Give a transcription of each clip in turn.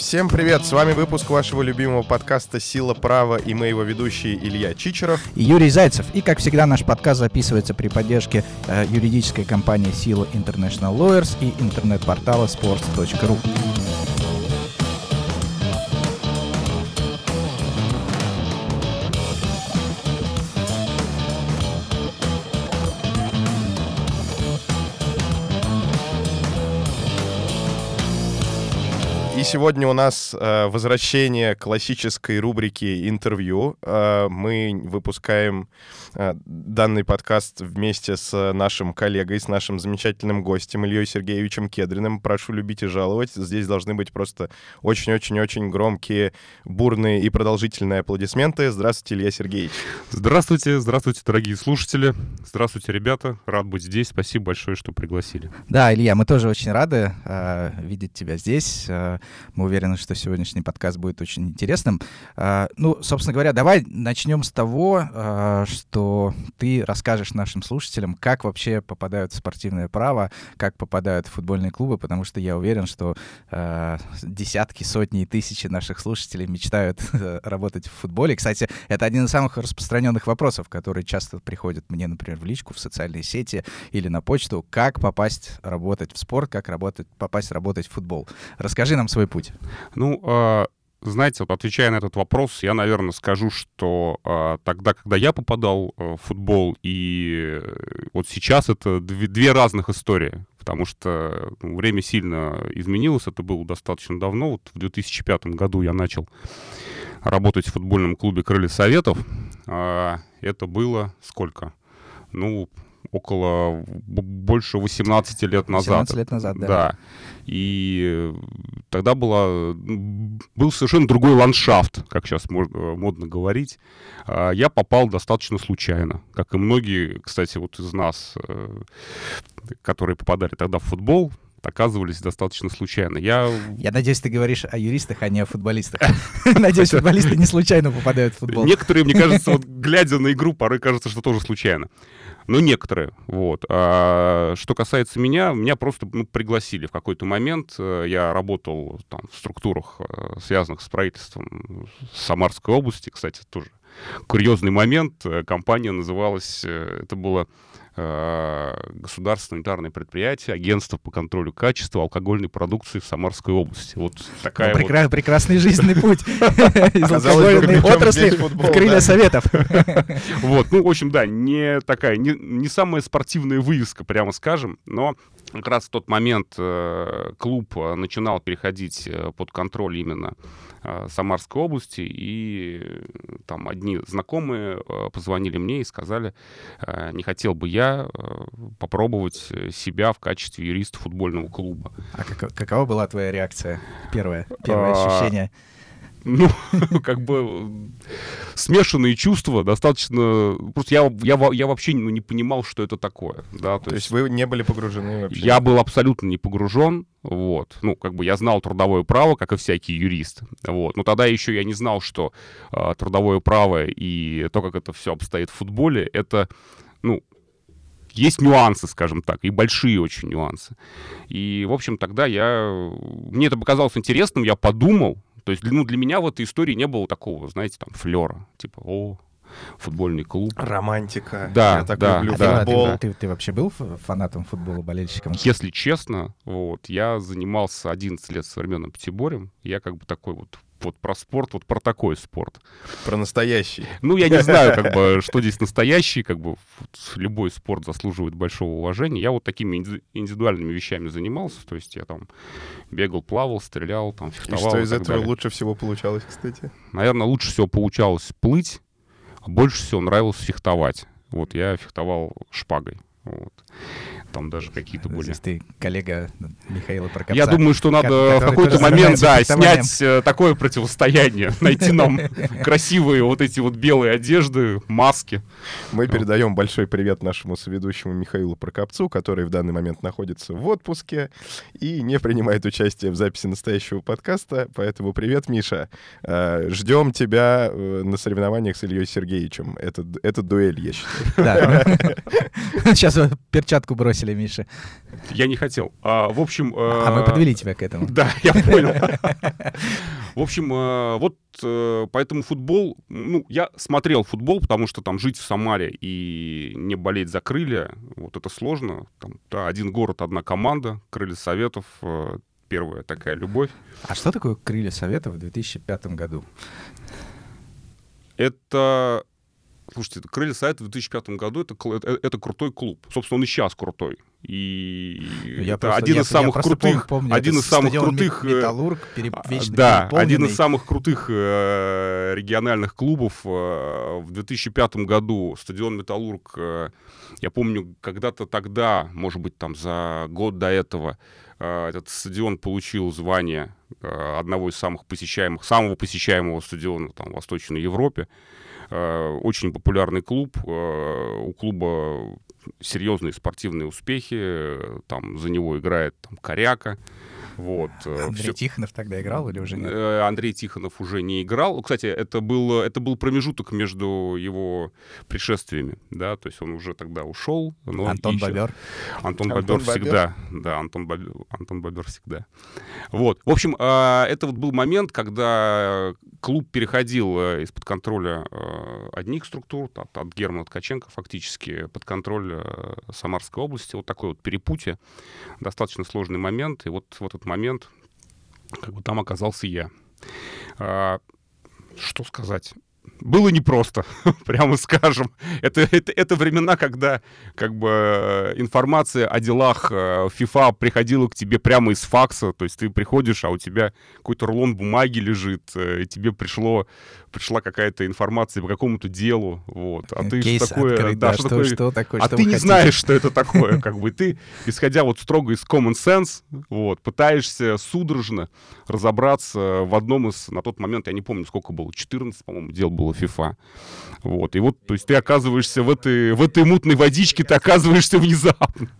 Всем привет! С вами выпуск вашего любимого подкаста «Сила права» и мы его ведущие Илья Чичеров и Юрий Зайцев. И, как всегда, наш подкаст записывается при поддержке э, юридической компании «Сила International Lawyers» и интернет-портала sports.ru. сегодня у нас э, возвращение классической рубрики интервью. Э, мы выпускаем э, данный подкаст вместе с нашим коллегой, с нашим замечательным гостем Ильей Сергеевичем Кедриным. Прошу любить и жаловать. Здесь должны быть просто очень-очень-очень громкие, бурные и продолжительные аплодисменты. Здравствуйте, Илья Сергеевич. Здравствуйте, здравствуйте, дорогие слушатели. Здравствуйте, ребята. Рад быть здесь. Спасибо большое, что пригласили. Да, Илья, мы тоже очень рады э, видеть тебя здесь. Э, мы уверены, что сегодняшний подкаст будет очень интересным. А, ну, собственно говоря, давай начнем с того, а, что ты расскажешь нашим слушателям, как вообще попадают в спортивное право, как попадают в футбольные клубы, потому что я уверен, что а, десятки, сотни и тысячи наших слушателей мечтают работать в футболе. Кстати, это один из самых распространенных вопросов, которые часто приходят мне, например, в личку, в социальные сети или на почту. Как попасть работать в спорт, как работать, попасть работать в футбол? Расскажи нам свой путь? Ну, э, знаете, вот отвечая на этот вопрос, я, наверное, скажу, что э, тогда, когда я попадал э, в футбол, и вот сейчас это две, две разных истории, потому что ну, время сильно изменилось, это было достаточно давно. Вот в 2005 году я начал работать в футбольном клубе «Крылья Советов». Э, это было сколько? Ну, около больше 18 лет назад. 18 лет назад, да. Да. И тогда была, был совершенно другой ландшафт, как сейчас можно, модно говорить. А, я попал достаточно случайно, как и многие, кстати, вот из нас, э, которые попадали тогда в футбол, оказывались достаточно случайно. Я... Я надеюсь, ты говоришь о юристах, а не о футболистах. Надеюсь, футболисты не случайно попадают в футбол. Некоторые, мне кажется, вот глядя на игру, порой кажется, что тоже случайно. Ну, некоторые, вот. А что касается меня, меня просто ну, пригласили в какой-то момент. Э, я работал там в структурах, э, связанных с правительством Самарской области. Кстати, тоже курьезный момент. Э, компания называлась, это было Э, государственное унитарное предприятие, агентство по контролю качества алкогольной продукции в Самарской области. Вот такая ну, прекра- вот... Прекрасный жизненный путь из алкогольной отрасли в крылья советов. Вот, ну, в общем, да, не такая, не самая спортивная вывеска, прямо скажем, но как раз в тот момент э, клуб начинал переходить э, под контроль именно э, Самарской области, и там одни знакомые позвонили мне и сказали, не хотел бы я попробовать себя в качестве юриста футбольного клуба. А как, какова была твоя реакция? Первое, первое а, ощущение? Ну, как бы смешанные чувства, достаточно... Просто я, я, я вообще ну, не понимал, что это такое. Да? То, То есть, есть вы не были погружены вообще? Я был абсолютно не погружен, вот. Ну, как бы я знал трудовое право, как и всякий юрист, вот. Но тогда еще я не знал, что э, трудовое право и то, как это все обстоит в футболе, это, ну, есть нюансы, скажем так, и большие очень нюансы. И, в общем, тогда я... Мне это показалось интересным, я подумал, то есть ну, для меня в этой истории не было такого, знаете, там, флера. Типа, о, футбольный клуб. Романтика. Да, Я так да, люблю да, футбол. Ты, ты, ты вообще был фанатом футбола, болельщиком? Если честно, вот, я занимался 11 лет современным пятиборем. Я как бы такой вот вот про спорт, вот про такой спорт. Про настоящий. Ну, я не знаю, как бы, что здесь настоящий, как бы, вот, любой спорт заслуживает большого уважения. Я вот такими индивидуальными вещами занимался, то есть я там бегал, плавал, стрелял, там, фехтовал. И что из этого далее. лучше всего получалось, кстати? Наверное, лучше всего получалось плыть, а больше всего нравилось фехтовать. Вот я фехтовал шпагой. Вот там даже какие-то были. Здесь ты коллега Михаила Прокопца. Я думаю, что надо в какой-то момент, да, снять э, такое противостояние, найти нам красивые вот эти вот белые одежды, маски. Мы передаем большой привет нашему соведущему Михаилу Прокопцу, который в данный момент находится в отпуске и не принимает участие в записи настоящего подкаста, поэтому привет, Миша. Э, Ждем тебя э, на соревнованиях с Ильей Сергеевичем. Это, это дуэль, я считаю. Да. Сейчас перчатку бросили, Миша. Я не хотел. А, в общем... А мы подвели тебя к этому. Да, я понял. В общем, вот поэтому футбол... Ну, я смотрел футбол, потому что там жить в Самаре и не болеть за крылья, вот это сложно. Там, да, один город, одна команда, крылья Советов, первая такая любовь. А что такое крылья Советов в 2005 году? Это Слушайте, Крылья Совета в 2005 году это, это, это крутой клуб. Собственно, он и сейчас крутой. И я это просто, один я, из самых я крутых, помню, один из самых крутых, э, Металлург, переп, а, да, один из самых крутых э, региональных клубов. Э, в 2005 году стадион Металлург, э, я помню, когда-то тогда, может быть, там за год до этого, э, этот стадион получил звание э, одного из самых посещаемых, самого посещаемого стадиона там, в Восточной Европе. Э, очень популярный клуб. Э, у клуба серьезные спортивные успехи. Там за него играет там, Коряка. Вот. Э, Андрей Все... Тихонов тогда играл или уже нет? Андрей Тихонов уже не играл. Кстати, это был, это был промежуток между его пришествиями, да, то есть он уже тогда ушел. Но Антон еще... Бобер. Антон, Антон Бобер всегда. Да, Антон Бобер, Антон Бобер всегда. Вот. В общем, это вот был момент, когда клуб переходил э, из-под контроля э, одних структур, от, от Германа Ткаченко фактически, под контроль э, Самарской области. Вот такое вот перепутье. Достаточно сложный момент. И вот в этот момент как бы там оказался я. А, что сказать? Было непросто, прямо скажем. Это, это, это времена, когда как бы э, информация о делах FIFA э, приходила к тебе прямо из факса. То есть ты приходишь, а у тебя какой-то рулон бумаги лежит, э, и тебе пришло, пришла какая-то информация по какому-то делу. Вот. А ты Кейс что такое... Открыть, да, да, что, такое, что такое? А что ты не хотите? знаешь, что это такое. Как бы ты, исходя вот строго из common sense, вот, пытаешься судорожно разобраться в одном из, на тот момент, я не помню, сколько было, 14, по-моему, дел было FIFA. Вот, и вот, то есть ты оказываешься в этой, в этой мутной водичке, ты оказываешься внезапно.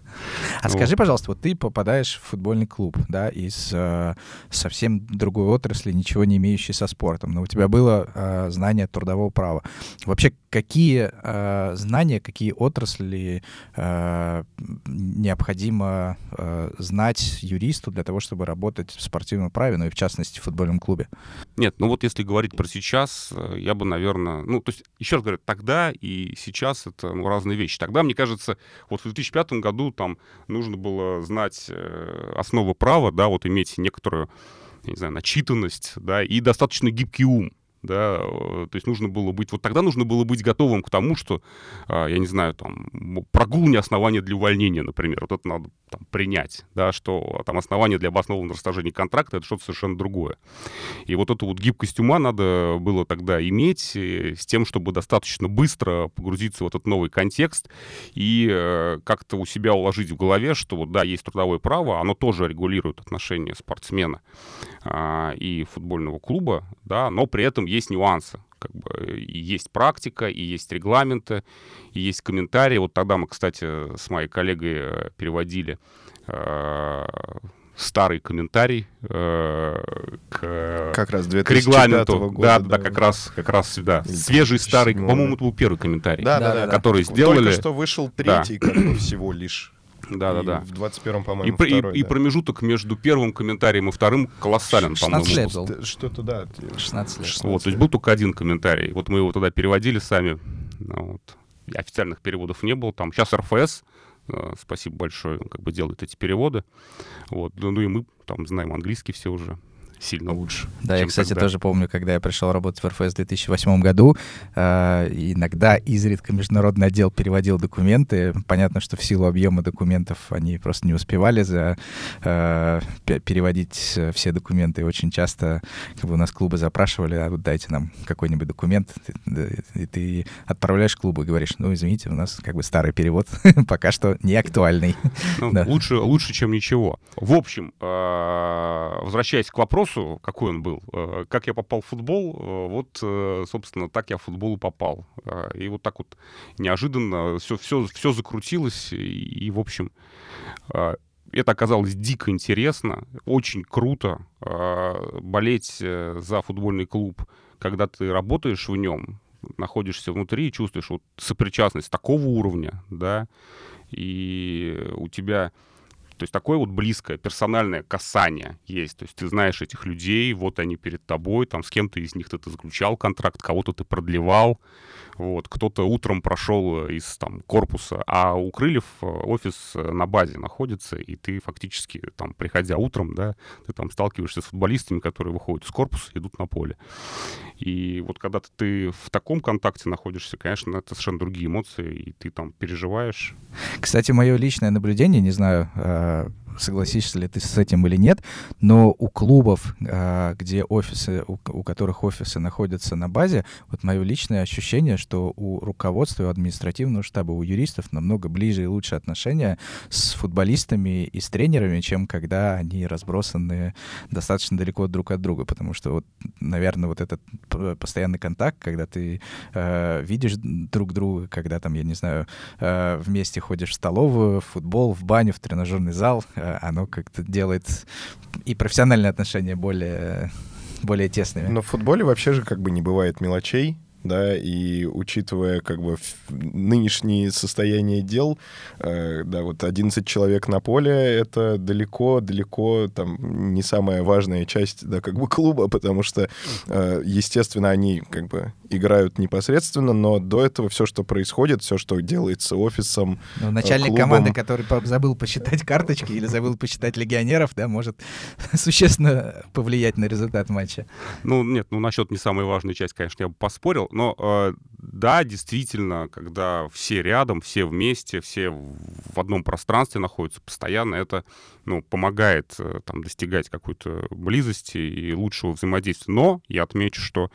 А вот. скажи, пожалуйста, вот ты попадаешь в футбольный клуб, да, из э, совсем другой отрасли, ничего не имеющей со спортом, но у тебя было э, знание трудового права. Вообще, какие э, знания, какие отрасли э, необходимо э, знать юристу для того, чтобы работать в спортивном праве, ну и в частности в футбольном клубе? Нет, ну вот если говорить про сейчас, э, я бы, наверное, ну, то есть, еще раз говорю, тогда и сейчас это ну, разные вещи. Тогда, мне кажется, вот в 2005 году там нужно было знать э, основы права, да, вот иметь некоторую, не знаю, начитанность, да, и достаточно гибкий ум да, то есть нужно было быть, вот тогда нужно было быть готовым к тому, что, а, я не знаю, там, прогул не основание для увольнения, например, вот это надо там, принять, да, что там основание для обоснованного расторжения контракта — это что-то совершенно другое. И вот эту вот гибкость ума надо было тогда иметь э, с тем, чтобы достаточно быстро погрузиться в этот новый контекст и э, как-то у себя уложить в голове, что вот, да, есть трудовое право, оно тоже регулирует отношения спортсмена а, и футбольного клуба, да, но при этом есть нюансы. Как бы и есть практика, и есть регламенты, и есть комментарии. Вот тогда мы, кстати, с моей коллегой э, переводили э, старый комментарий э, к, как раз к регламенту. Года, да, да, да, как раз, как раз, да. Свежий старый, по-моему, это был первый комментарий, да, да, да, который да. сделали. Только что вышел третий, да. как бы всего лишь. Да, да, да. В 21-м, по-моему, и, второй, и, да. и промежуток между первым комментарием и вторым колоссален, по-моему. лет был. Что-то, да. 16 лет. 16 вот, то есть был только один комментарий. Вот мы его тогда переводили сами. Ну, вот. Официальных переводов не было. Там сейчас РФС, э, спасибо большое, как бы делает эти переводы. Вот. Ну и мы там знаем английский все уже сильно лучше. Да, я, кстати, тогда. тоже помню, когда я пришел работать в РФС в 2008 году, э, иногда изредка международный отдел переводил документы. Понятно, что в силу объема документов они просто не успевали за, э, переводить э, все документы. Очень часто как бы, у нас клубы запрашивали, а вот дайте нам какой-нибудь документ. И ты отправляешь клубу и говоришь, ну, извините, у нас как бы старый перевод, пока что не актуальный. Ну, да. лучше, лучше, чем ничего. В общем, э, возвращаясь к вопросу, вопросу, какой он был, э, как я попал в футбол, э, вот, э, собственно, так я в футбол и попал. И вот так вот неожиданно все, все, все закрутилось, и, в общем, это оказалось дико интересно, очень круто болеть за футбольный клуб, когда ты работаешь в нем, находишься внутри и чувствуешь вот сопричастность такого уровня, да, и у тебя то есть такое вот близкое персональное касание есть. То есть ты знаешь этих людей, вот они перед тобой, там с кем-то из них ты, ты заключал контракт, кого-то ты продлевал. Вот, кто-то утром прошел э, из там, корпуса, а у Крыльев э, офис э, на базе находится, и ты фактически, там, приходя утром, да, ты там сталкиваешься с футболистами, которые выходят из корпуса, идут на поле. И вот когда ты в таком контакте находишься, конечно, это совершенно другие эмоции, и ты там переживаешь. Кстати, мое личное наблюдение, не знаю, uh, согласишься ли ты с этим или нет, но у клубов, а, где офисы, у которых офисы находятся на базе, вот мое личное ощущение, что у руководства, у административного штаба, у юристов намного ближе и лучше отношения с футболистами и с тренерами, чем когда они разбросаны достаточно далеко друг от друга, потому что вот, наверное, вот этот постоянный контакт, когда ты э, видишь друг друга, когда там, я не знаю, э, вместе ходишь в столовую, в футбол, в баню, в тренажерный зал, оно как-то делает и профессиональные отношения более, более тесными. Но в футболе вообще же как бы не бывает мелочей да, и учитывая как бы нынешнее состояние дел, э, да, вот 11 человек на поле — это далеко-далеко там не самая важная часть, да, как бы клуба, потому что, э, естественно, они как бы играют непосредственно, но до этого все, что происходит, все, что делается офисом, ну, Начальник клубом... команды, который забыл посчитать карточки или забыл посчитать легионеров, да, может существенно повлиять на результат матча. Ну, нет, ну, насчет не самой важной части, конечно, я бы поспорил, но э, да, действительно, когда все рядом, все вместе, все в одном пространстве находятся постоянно, это ну, помогает э, там, достигать какой-то близости и лучшего взаимодействия. Но я отмечу, что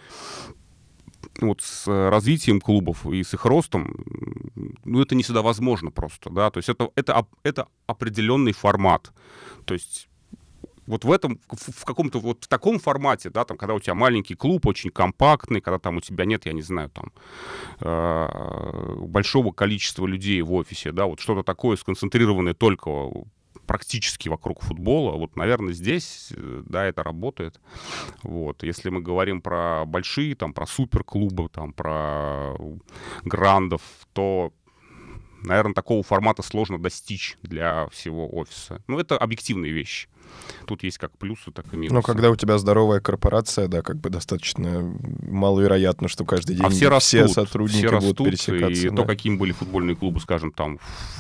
вот с развитием клубов и с их ростом, ну, это не всегда возможно просто, да, то есть это, это, это определенный формат, то есть вот в этом, в каком-то вот в таком формате, да, там, когда у тебя маленький клуб, очень компактный, когда там у тебя нет, я не знаю, там, э, большого количества людей в офисе, да, вот что-то такое сконцентрированное только практически вокруг футбола. Вот, наверное, здесь, э, да, это работает. Вот. Если мы говорим про большие, там, про суперклубы, там, про грандов, то наверное, такого формата сложно достичь для всего офиса. Ну, это объективные вещи. Тут есть как плюсы, так и минусы. Но когда у тебя здоровая корпорация, да, как бы достаточно маловероятно, что каждый день а все, растут, все сотрудники все растут, будут пересекаться. И да. то, какими были футбольные клубы, скажем, там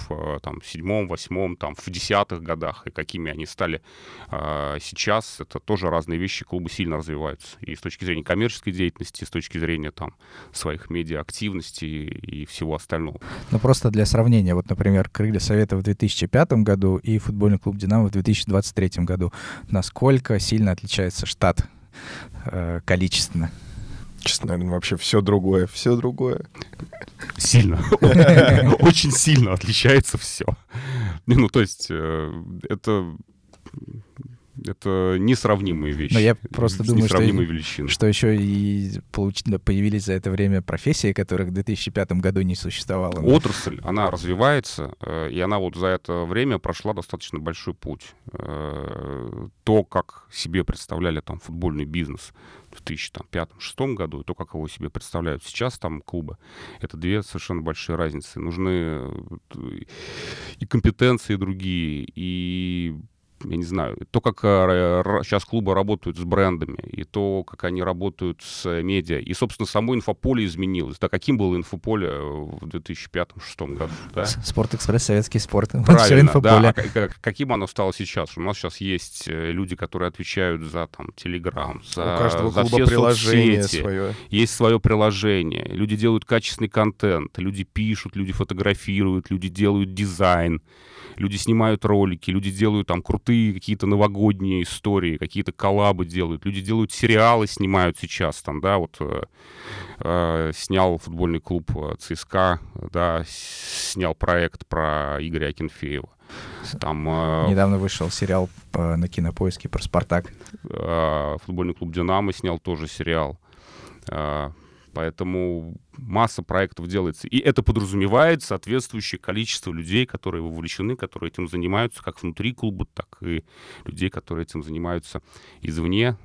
в э, там, седьмом, восьмом, там, в десятых годах, и какими они стали э, сейчас, это тоже разные вещи. Клубы сильно развиваются. И с точки зрения коммерческой деятельности, и с точки зрения там своих медиа-активности и всего остального. Ну, просто для сравнения, вот, например, Крылья Совета в 2005 году и футбольный клуб «Динамо» в 2023 году. Насколько сильно отличается штат э, количественно? Честно, наверное, вообще все другое, все другое. Сильно. Очень сильно отличается все. Ну, то есть, э, это это несравнимые вещи. Но я просто думаю, что, величины. что еще и получ... появились за это время профессии, которых в 2005 году не существовало. Отрасль, она развивается, э, и она вот за это время прошла достаточно большой путь. Э, то, как себе представляли там футбольный бизнес в 2005-2006 году, и то, как его себе представляют сейчас там клубы, это две совершенно большие разницы. Нужны э, и компетенции другие, и я не знаю, то, как сейчас э, клубы работают с брендами, и то, как они работают с медиа, и, собственно, само инфополе изменилось. Да, каким было инфополе в 2005-2006 году? Да? Спорт-экспресс, советский спорт. Правильно, да. А каким оно стало сейчас? У нас сейчас есть э, люди, которые отвечают за там Телеграм, за, У каждого за все приложение соцсети. свое. Есть свое приложение. Люди делают качественный контент, люди пишут, люди фотографируют, люди делают дизайн люди снимают ролики, люди делают там крутые какие-то новогодние истории, какие-то коллабы делают, люди делают сериалы, снимают сейчас там, да, вот э, э, снял футбольный клуб э, ЦСКА, да, снял проект про Игоря Акинфеева. Там, э, Недавно вышел сериал э, на кинопоиске про Спартак. Э, футбольный клуб Динамо снял тоже сериал. Э, Поэтому масса проектов делается. И это подразумевает соответствующее количество людей, которые вовлечены, которые этим занимаются как внутри клуба, так и людей, которые этим занимаются извне.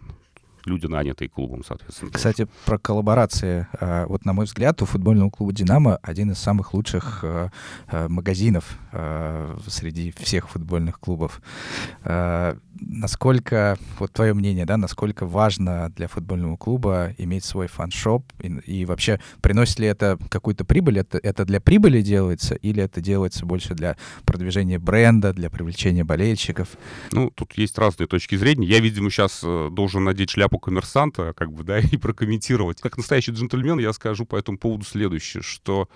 Люди, нанятые клубом, соответственно. Кстати, про коллаборации. А, вот, на мой взгляд, у футбольного клуба «Динамо» один из самых лучших а, а, магазинов среди всех футбольных клубов. Насколько, вот твое мнение, да, насколько важно для футбольного клуба иметь свой фан-шоп и, и вообще приносит ли это какую-то прибыль? Это, это для прибыли делается или это делается больше для продвижения бренда, для привлечения болельщиков? Ну, тут есть разные точки зрения. Я, видимо, сейчас э, должен надеть шляпу коммерсанта, как бы, да, и прокомментировать. Как настоящий джентльмен я скажу по этому поводу следующее, что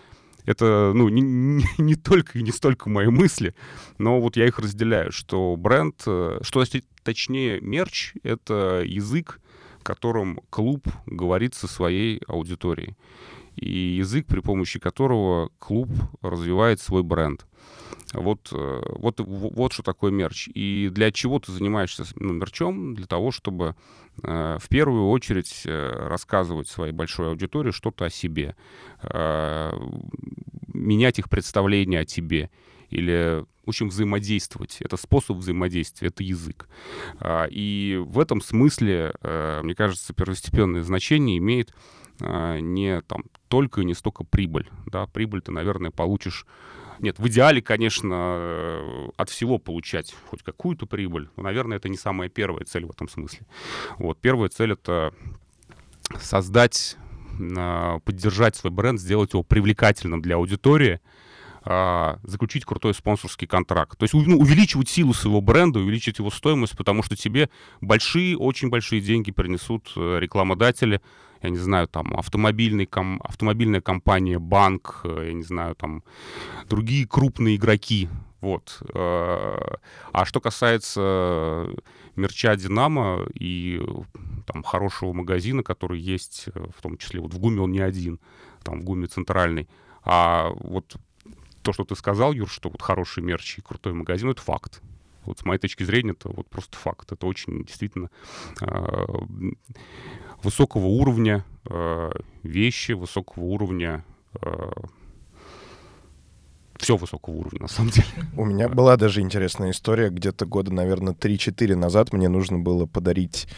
это, ну, не, не, не только и не столько мои мысли, но вот я их разделяю, что бренд, э, что точнее мерч — это язык, которым клуб говорит со своей аудиторией. И язык, при помощи которого клуб развивает свой бренд. Вот, э, вот, вот что такое мерч. И для чего ты занимаешься ну, мерчом? Для того, чтобы э, в первую очередь э, рассказывать своей большой аудитории что-то о себе, э, менять их представление о тебе или в общем, взаимодействовать. Это способ взаимодействия, это язык. А, и в этом смысле, э, мне кажется, первостепенное значение имеет а, не там только и не столько прибыль. Да? Прибыль ты, наверное, получишь нет, в идеале, конечно, э, от всего получать хоть какую-то прибыль. Но, наверное, это не самая первая цель в этом смысле. Вот, первая цель — это создать, поддержать свой бренд, сделать его привлекательным для аудитории, а, заключить крутой спонсорский контракт. То есть ну, увеличивать силу своего бренда, увеличить его стоимость, потому что тебе большие, очень большие деньги принесут э, рекламодатели, я не знаю, там, автомобильный, ком, автомобильная компания, банк, э, я не знаю, там, другие крупные игроки, вот. Э, а что касается мерча «Динамо» и там хорошего магазина, который есть, э, в том числе вот в ГУМе он не один, там в ГУМе центральный, а вот то, что ты сказал, Юр, что вот хороший мерч и крутой магазин, это факт. Вот с моей точки зрения, это вот просто факт. Это очень действительно высокого уровня э, вещи, высокого уровня э, все высокого уровня, на самом деле. У меня была даже интересная история. Где-то года, наверное, 3-4 назад мне нужно было подарить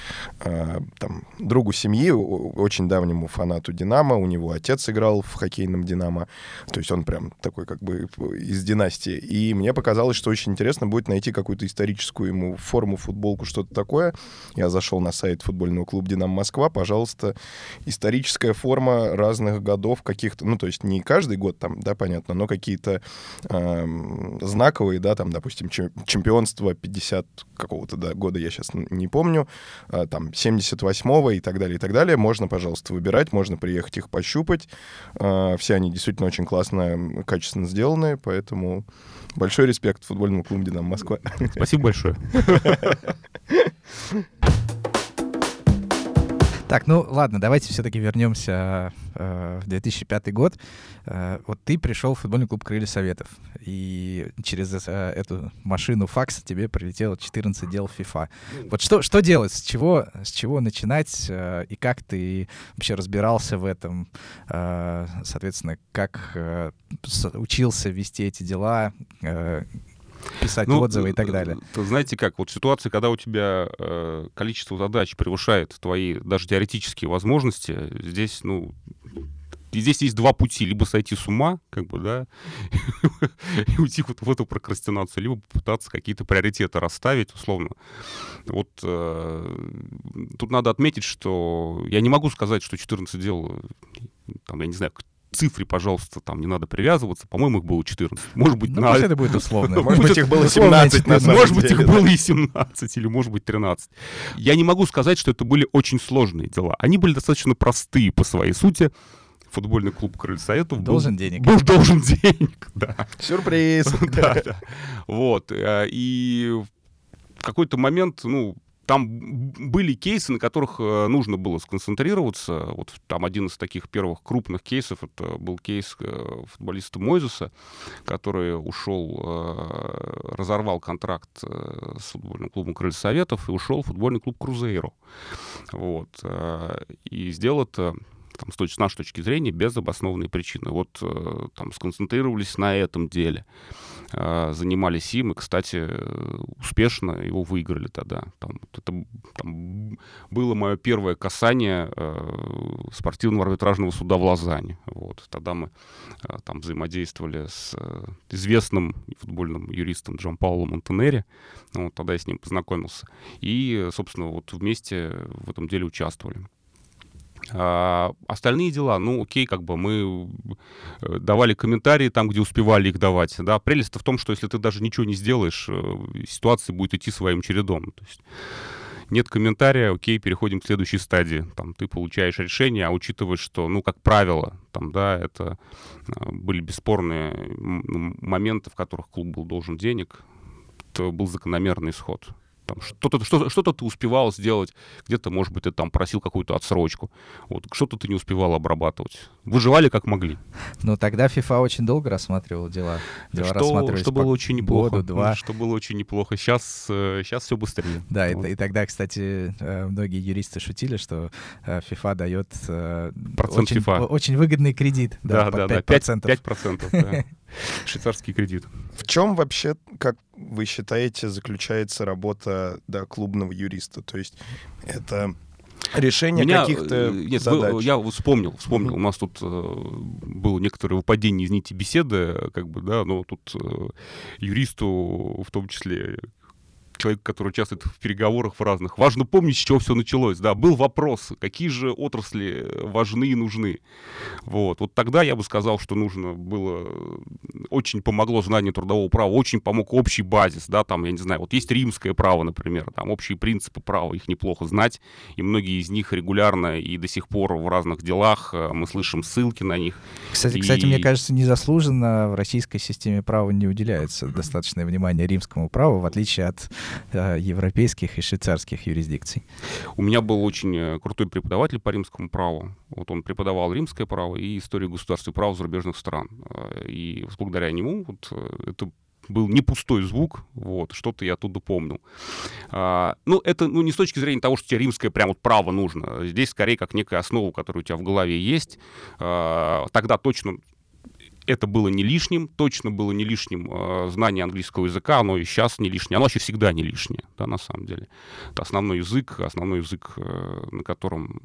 э, там, другу семьи, очень давнему фанату «Динамо». У него отец играл в хоккейном «Динамо». То есть он прям такой как бы из династии. И мне показалось, что очень интересно будет найти какую-то историческую ему форму, футболку, что-то такое. Я зашел на сайт футбольного клуба «Динамо Москва». Пожалуйста, историческая форма разных годов каких-то. Ну, то есть не каждый год там, да, понятно, но какие-то э, знаковые, да, там, допустим, чемпионство 50 какого-то да, года, я сейчас не помню, э, там, 78-го и так далее, и так далее. Можно, пожалуйста, выбирать, можно приехать их пощупать. Э, все они действительно очень классно, качественно сделаны, поэтому большой респект футбольному клубу «Динамо Москва». Спасибо большое. Так, ну ладно, давайте все-таки вернемся э, в 2005 год. Э, вот ты пришел в футбольный клуб «Крылья Советов», и через э, эту машину факса тебе прилетело 14 дел FIFA. Вот что, что делать, с чего, с чего начинать, э, и как ты вообще разбирался в этом? Э, соответственно, как э, учился вести эти дела? Э, писать ну, отзывы и так далее. То, знаете как, вот ситуация, когда у тебя э, количество задач превышает твои даже теоретические возможности, здесь, ну, здесь есть два пути. Либо сойти с ума, как бы, да, и уйти вот в эту прокрастинацию, либо попытаться какие-то приоритеты расставить, условно. Вот э, тут надо отметить, что я не могу сказать, что 14 дел, там, я не знаю, цифре, пожалуйста, там не надо привязываться. По-моему, их было 14. Может быть, ну, на... это будет условно. Может быть, их было 17 на Может быть, их было и 17, или может быть 13. Я не могу сказать, что это были очень сложные дела. Они были достаточно простые по своей сути футбольный клуб Крылья Советов должен был, денег. Был должен денег, да. Сюрприз. да, да. Вот. Э, и в какой-то момент, ну, там были кейсы, на которых э, нужно было сконцентрироваться. Вот там один из таких первых крупных кейсов, это был кейс э, футболиста Мойзеса, который ушел, э, разорвал контракт с футбольным клубом Крылья Советов и ушел в футбольный клуб Крузейро. Вот. И сделал это там, с, с нашей точки зрения, без обоснованной причины. Вот там сконцентрировались на этом деле. А, занимались им, и, кстати, успешно его выиграли тогда. Там, это там, было мое первое касание э, спортивного арбитражного суда в Лозанне. Вот. Тогда мы э, там взаимодействовали с э, известным футбольным юристом Джан Пауло Монтенери. Вот, тогда я с ним познакомился. И, собственно, вот вместе в этом деле участвовали. А остальные дела, ну, окей, как бы мы э, давали комментарии там, где успевали их давать. Да, прелесть в том, что если ты даже ничего не сделаешь, э, ситуация будет идти своим чередом. То есть нет комментария, окей, переходим к следующей стадии. Там ты получаешь решение, а учитывая, что, ну, как правило, там, да, это э, были бесспорные моменты, в которых клуб был должен денег, это был закономерный исход. Там что-то, что-то, что-то ты успевал сделать, где-то, может быть, ты там просил какую-то отсрочку. Вот, что-то ты не успевал обрабатывать. Выживали как могли. Ну, тогда FIFA очень долго рассматривал дела. дела что, что было очень неплохо. Году, два. Что было очень неплохо. Сейчас, сейчас все быстрее. Да, вот. и, и тогда, кстати, э, многие юристы шутили, что э, FIFA дает э, Процент очень, FIFA. очень выгодный кредит. Да, да, да, 5%. 5%, 5% да. Швейцарский кредит. В чем вообще, как вы считаете, заключается работа да, клубного юриста? То есть это решение Меня, каких-то э, нет, задач. Вы, я вспомнил, вспомнил. У нас тут э, было некоторое выпадение, извините, беседы, как бы, да, но тут э, юристу, в том числе человек, который участвует в переговорах в разных, важно помнить, с чего все началось. Да, был вопрос, какие же отрасли важны и нужны. Вот. вот тогда я бы сказал, что нужно было... Очень помогло знание трудового права, очень помог общий базис, да, там, я не знаю, вот есть римское право, например, там общие принципы права, их неплохо знать, и многие из них регулярно и до сих пор в разных делах э, мы слышим ссылки на них. Кстати, и... кстати, мне кажется, незаслуженно в российской системе права не уделяется достаточное внимание римскому праву, в отличие от Э, европейских и швейцарских юрисдикций. У меня был очень э, крутой преподаватель по римскому праву. Вот он преподавал римское право и историю государства и права зарубежных стран. Э, и благодаря нему вот это был не пустой звук, вот, что-то я оттуда помнил. А, ну, это ну, не с точки зрения того, что тебе римское прям вот право нужно. Здесь скорее как некая основа, которая у тебя в голове есть. А, тогда точно это было не лишним, точно было не лишним э, знание английского языка, оно и сейчас не лишнее, оно вообще всегда не лишнее, да, на самом деле. Это основной язык, основной язык, э, на котором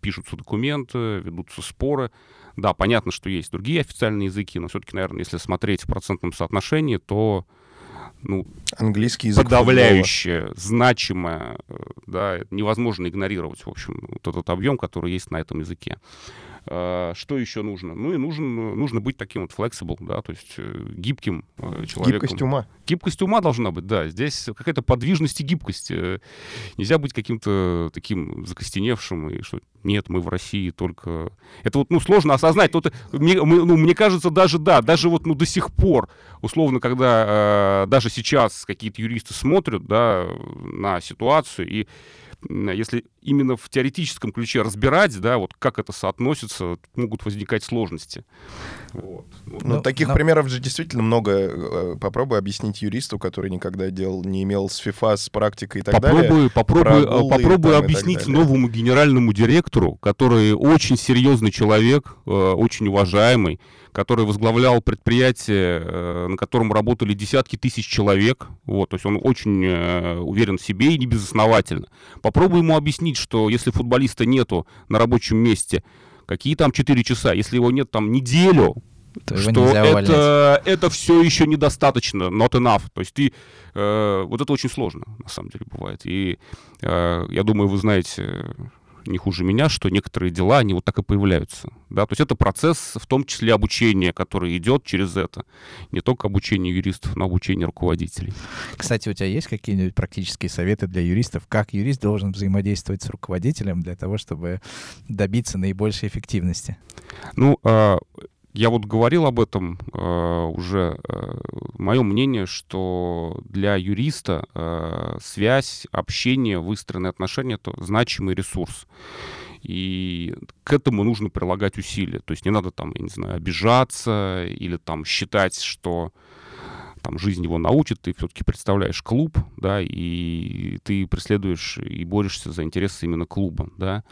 пишутся документы, ведутся споры. Да, понятно, что есть другие официальные языки, но все-таки, наверное, если смотреть в процентном соотношении, то ну, английский язык подавляющее, футбола. значимое, э, да, невозможно игнорировать, в общем, вот этот объем, который есть на этом языке. А, что еще нужно? Ну и нужен, нужно быть таким вот flexible, да, то есть э, гибким э, человеком. Гибкость ума. Гибкость ума должна быть, да. Здесь какая-то подвижность и гибкость. Э, нельзя быть каким-то таким закостеневшим, и что нет, мы в России только... Это вот, ну, сложно осознать. Тут, мне, мы, ну, мне кажется, даже, да, даже вот, ну, до сих пор, условно, когда э, даже сейчас какие-то юристы смотрят, да, на ситуацию, и если именно в теоретическом ключе разбирать, да, вот как это соотносится, могут возникать сложности. Вот. Ну, ну, таких но... примеров же действительно много. Э, попробуй объяснить юристу, который никогда дел не имел с FIFA, с практикой и так попробуй, далее. Попробуй, э, попробуй объяснить новому генеральному директору, который очень серьезный человек, э, очень уважаемый, который возглавлял предприятие, э, на котором работали десятки тысяч человек. Вот, то есть он очень э, уверен в себе и не безосновательно. Попробуй ему объяснить, что если футболиста нету на рабочем месте, какие там 4 часа, если его нет там неделю, то что это, это все еще недостаточно, not enough. То есть ты, э, вот это очень сложно, на самом деле, бывает. И э, я думаю, вы знаете не хуже меня, что некоторые дела, они вот так и появляются. Да? То есть это процесс, в том числе обучения, который идет через это. Не только обучение юристов, но обучение руководителей. Кстати, у тебя есть какие-нибудь практические советы для юристов? Как юрист должен взаимодействовать с руководителем для того, чтобы добиться наибольшей эффективности? Ну, а, я вот говорил об этом э, уже. Э, мое мнение, что для юриста э, связь, общение, выстроенные отношения — это значимый ресурс. И к этому нужно прилагать усилия. То есть не надо там, я не знаю, обижаться или там считать, что там жизнь его научит, ты все-таки представляешь клуб, да, и ты преследуешь и борешься за интересы именно клуба, да.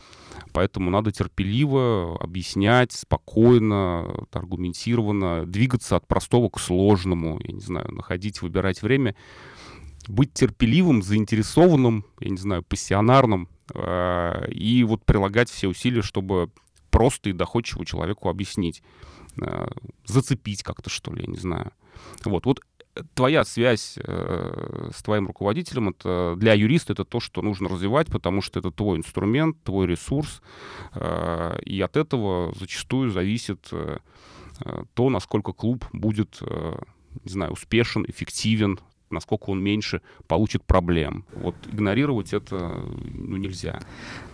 Поэтому надо терпеливо объяснять, спокойно, аргументированно, двигаться от простого к сложному, я не знаю, находить, выбирать время, быть терпеливым, заинтересованным, я не знаю, пассионарным, э, и вот прилагать все усилия, чтобы просто и доходчиво человеку объяснить, э, зацепить как-то, что ли, я не знаю. Вот, вот твоя связь э, с твоим руководителем, это для юриста это то, что нужно развивать, потому что это твой инструмент, твой ресурс, э, и от этого зачастую зависит э, э то, насколько клуб будет, э, не знаю, успешен, эффективен, насколько он меньше получит проблем. Вот игнорировать это ну, нельзя.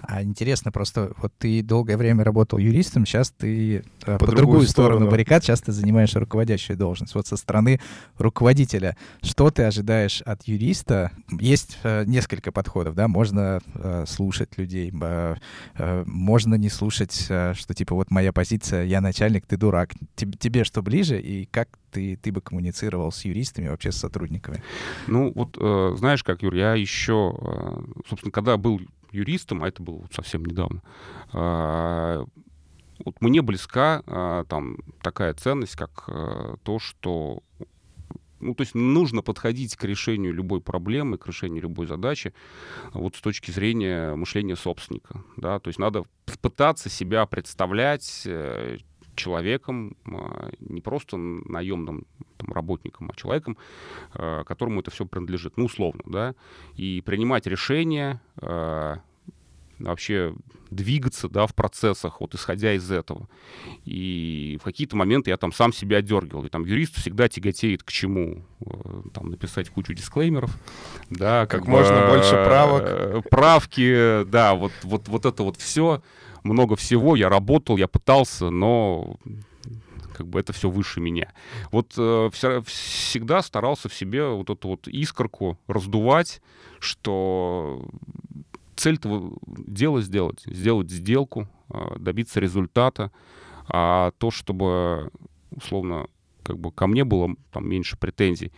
А интересно просто, вот ты долгое время работал юристом, сейчас ты э, по, по другую сторону, сторону баррикад, сейчас ты занимаешь руководящую должность. Вот со стороны руководителя, что ты ожидаешь от юриста? Есть э, несколько подходов, да, можно э, слушать людей, э, э, можно не слушать, э, что типа вот моя позиция, я начальник, ты дурак. Тебе, тебе что ближе и как ты, ты бы коммуницировал с юристами, вообще с сотрудниками? Ну, вот э, знаешь как, Юр, я еще, э, собственно, когда был юристом, а это было совсем недавно, э, вот мне близка э, там такая ценность, как э, то, что ну, то есть нужно подходить к решению любой проблемы, к решению любой задачи вот с точки зрения мышления собственника, да, то есть надо пытаться себя представлять э, человеком, а, не просто наемным там, работником, а человеком, а, которому это все принадлежит, ну, условно, да, и принимать решения, а, вообще двигаться, да, в процессах, вот исходя из этого. И в какие-то моменты я там сам себя дергал. И там юрист всегда тяготеет к чему? Там написать кучу дисклеймеров, да, как, как можно бы, больше правок. Правки, да, вот, вот, вот это вот все много всего, я работал, я пытался, но как бы это все выше меня. Вот э, всегда старался в себе вот эту вот искорку раздувать, что цель-то дело сделать, сделать сделку, э, добиться результата, а то, чтобы условно как бы ко мне было там меньше претензий,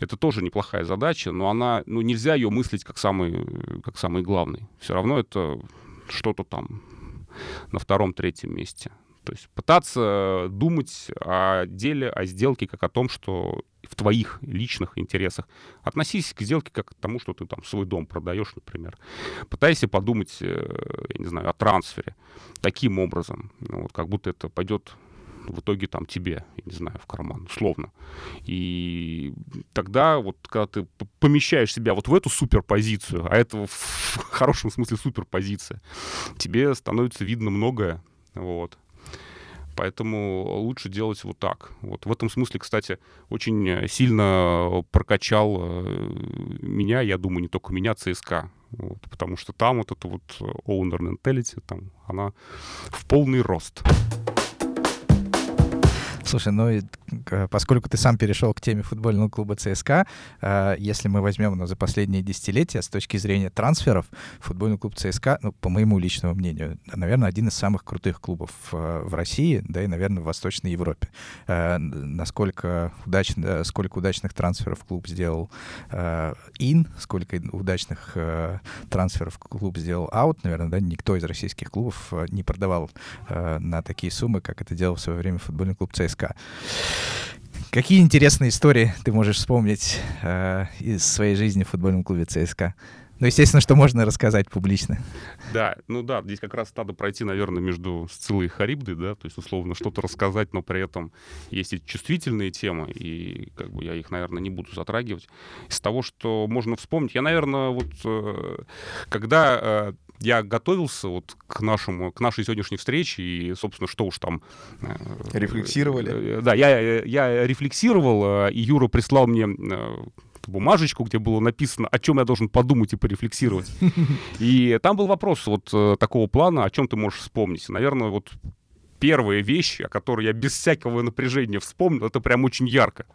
это тоже неплохая задача, но она, ну, нельзя ее мыслить как самый, как самый главный. Все равно это что-то там на втором-третьем месте. То есть пытаться думать о деле, о сделке, как о том, что в твоих личных интересах. Относись к сделке как к тому, что ты там свой дом продаешь, например. Пытайся подумать, э, я не знаю, о трансфере таким образом, ну, вот, как будто это пойдет в итоге там тебе, я не знаю, в карман, условно. И тогда вот, когда ты помещаешь себя вот в эту суперпозицию, а это в хорошем смысле суперпозиция, тебе становится видно многое, вот. Поэтому лучше делать вот так. Вот в этом смысле, кстати, очень сильно прокачал э, меня, я думаю, не только меня, ЦСКА. Вот, потому что там вот эта вот owner mentality, там, она в полный рост. Слушай, ну поскольку ты сам перешел к теме футбольного клуба ЦСКА, э, если мы возьмем ну, за последние десятилетия с точки зрения трансферов, футбольный клуб ЦСКА, ну, по моему личному мнению, наверное, один из самых крутых клубов э, в России, да и, наверное, в Восточной Европе. Э, насколько удачно, сколько удачных трансферов клуб сделал ин, сколько удачных трансферов клуб сделал аут, наверное, да, никто из российских клубов не продавал на такие суммы, как это делал в свое время футбольный клуб ЦСКА. Какие интересные истории ты можешь вспомнить э, из своей жизни в футбольном клубе ЦСКА? Ну, естественно, что можно рассказать публично. Да, ну да, здесь как раз надо пройти, наверное, между Сциллой и Харибдой, да, то есть, условно, что-то рассказать, но при этом есть и чувствительные темы, и как бы я их, наверное, не буду затрагивать. Из того, что можно вспомнить, я, наверное, вот э, когда э, я готовился вот к нашему, к нашей сегодняшней встрече, и, собственно, что уж там... Э, Рефлексировали? Э, да, я, я рефлексировал, и Юра прислал мне бумажечку, где было написано, о чем я должен подумать и порефлексировать. И там был вопрос вот такого плана, о чем ты можешь вспомнить. Наверное, вот первая вещь, о которой я без всякого напряжения вспомнил, это прям очень ярко.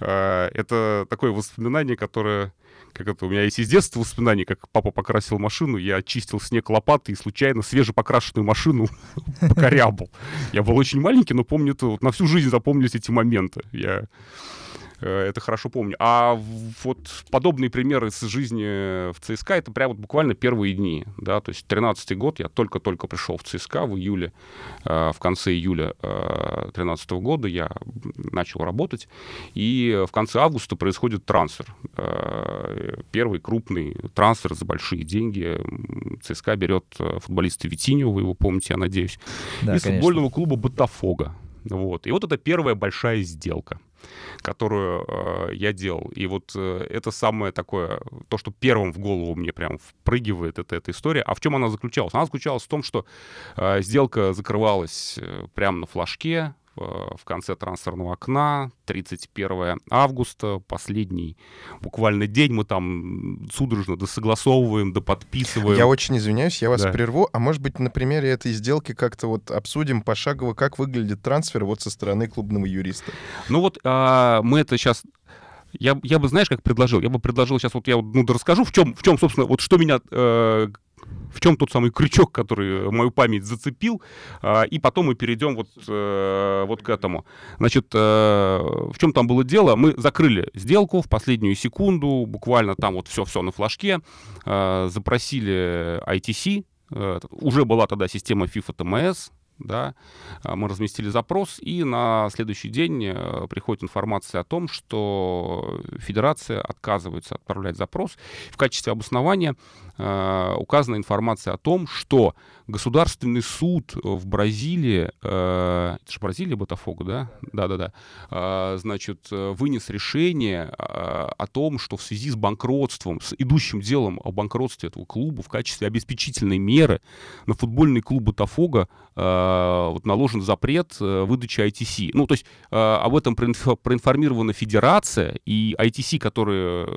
Это такое воспоминание, которое как это у меня есть из детства воспоминания, как папа покрасил машину, я чистил снег лопатой и случайно свежепокрашенную машину покорябал. Я был очень маленький, но помню это, вот на всю жизнь запомнились эти моменты. Я это хорошо помню. А вот подобные примеры из жизни в ЦСКА, это прямо вот буквально первые дни, да, то есть 13-й год, я только-только пришел в ЦСКА в июле, в конце июля 2013 года я начал работать, и в конце августа происходит трансфер. Первый крупный трансфер за большие деньги. ЦСКА берет футболиста Витиньо, вы его помните, я надеюсь, да, из конечно. футбольного клуба Ботафога. Вот. И вот это первая большая сделка которую э, я делал. И вот э, это самое такое, то, что первым в голову мне прям впрыгивает, это эта история. А в чем она заключалась? Она заключалась в том, что э, сделка закрывалась э, прямо на флажке, в конце трансферного окна, 31 августа, последний буквально день, мы там судорожно досогласовываем, доподписываем. Я очень извиняюсь, я вас да. прерву, а может быть на примере этой сделки как-то вот обсудим пошагово, как выглядит трансфер вот со стороны клубного юриста? Ну вот а, мы это сейчас я, я бы, знаешь, как предложил? Я бы предложил сейчас, вот я ну, расскажу, в чем, в чем, собственно, вот что меня э, в чем тот самый крючок, который мою память зацепил, а, и потом мы перейдем вот, э, вот к этому. Значит, э, в чем там было дело? Мы закрыли сделку в последнюю секунду, буквально там вот все-все на флажке, э, запросили ITC, уже была тогда система FIFA TMS, да, а, мы разместили запрос, и на следующий день э, приходит информация о том, что федерация отказывается отправлять запрос. В качестве обоснования э, указана информация о том, что государственный суд в Бразилии, э, это же Бразилия, Ботафого, да? Да-да-да. Э, значит, вынес решение э, о том, что в связи с банкротством, с идущим делом о банкротстве этого клуба в качестве обеспечительной меры на футбольный клуб Ботафога э, вот наложен запрет э, выдачи ITC. Ну, то есть э, об этом проинформирована федерация, и ITC, которая,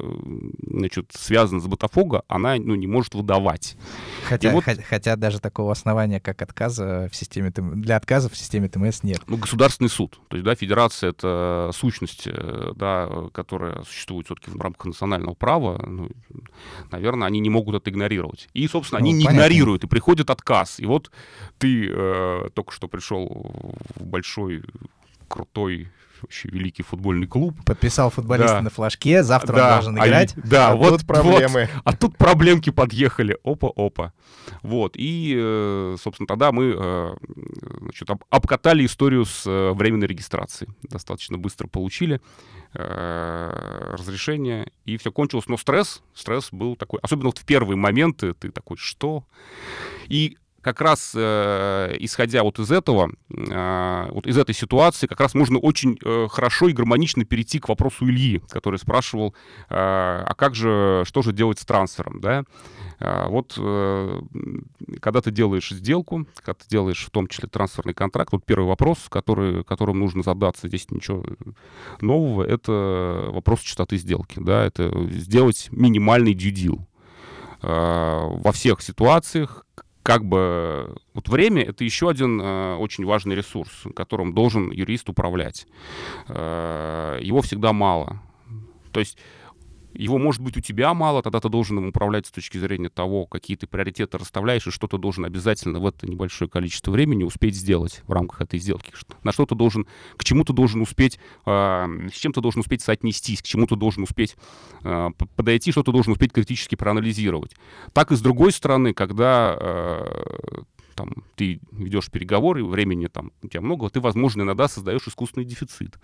значит, связана с Ботафого, она, ну, не может выдавать. Хотя, вот... хотя даже такого основания, как отказа в системе для отказа в системе ТМС нет. Ну, государственный суд. То есть, да, федерация — это сущность, э, да, которая существует все-таки в рамках национального права. Ну, наверное, они не могут это игнорировать. И, собственно, ну, они не понятно. игнорируют, и приходит отказ. И вот ты э, только что пришел в большой крутой вообще великий футбольный клуб. Подписал футболиста да. на флажке, завтра да. он должен играть. А, да, а вот тут проблемы. Вот, а тут проблемки подъехали. Опа-опа. Вот. И, э, собственно, тогда мы э, значит, обкатали историю с э, временной регистрацией. Достаточно быстро получили разрешение, и все кончилось. Но стресс, стресс был такой, особенно вот в первые моменты, ты такой, что? И как раз э, исходя вот из этого, э, вот из этой ситуации, как раз можно очень э, хорошо и гармонично перейти к вопросу Ильи, который спрашивал, э, а как же, что же делать с трансфером, да? Э, вот э, когда ты делаешь сделку, когда ты делаешь в том числе трансферный контракт, вот первый вопрос, который, которым нужно задаться, здесь ничего нового, это вопрос частоты сделки, да, это сделать минимальный deal э, во всех ситуациях, как бы вот время это еще один э, очень важный ресурс, которым должен юрист управлять. Э, его всегда мало. То есть его, может быть, у тебя мало, тогда ты должен им управлять с точки зрения того, какие ты приоритеты расставляешь, и что ты должен обязательно в это небольшое количество времени успеть сделать в рамках этой сделки. На что ты должен, к чему ты должен успеть, э, с чем ты должен успеть соотнестись, к чему ты должен успеть э, подойти, что ты должен успеть критически проанализировать. Так и с другой стороны, когда э, там, ты ведешь переговоры, времени там у тебя много, ты, возможно, иногда создаешь искусственный дефицит.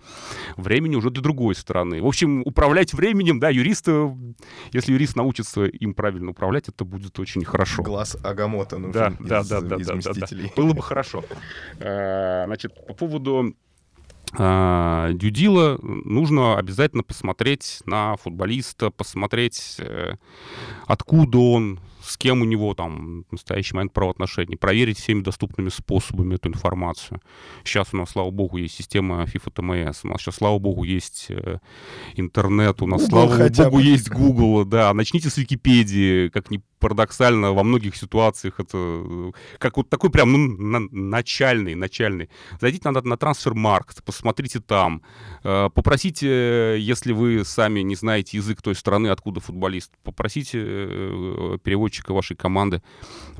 Времени уже для другой стороны. В общем, управлять временем, да, юристы, если юрист научится им правильно управлять, это будет очень хорошо. Глаз Агамота нужен да, из, да, да, из да, да, да. Было бы хорошо. Э, значит, по поводу э, Дюдила нужно обязательно посмотреть на футболиста, посмотреть, э, откуда он, с кем у него там в настоящий момент правоотношения, проверить всеми доступными способами эту информацию. Сейчас у нас, слава богу, есть система FIFA TMS, у нас сейчас, слава богу, есть э, интернет, у нас, Google слава богу, бы. есть Google, да. Начните с Википедии, как ни парадоксально во многих ситуациях это э, как вот такой прям ну, на, начальный, начальный. Зайдите на, на трансфер-маркт, посмотрите там, э, попросите, если вы сами не знаете язык той страны, откуда футболист, попросите переводчика болельщика вашей команды,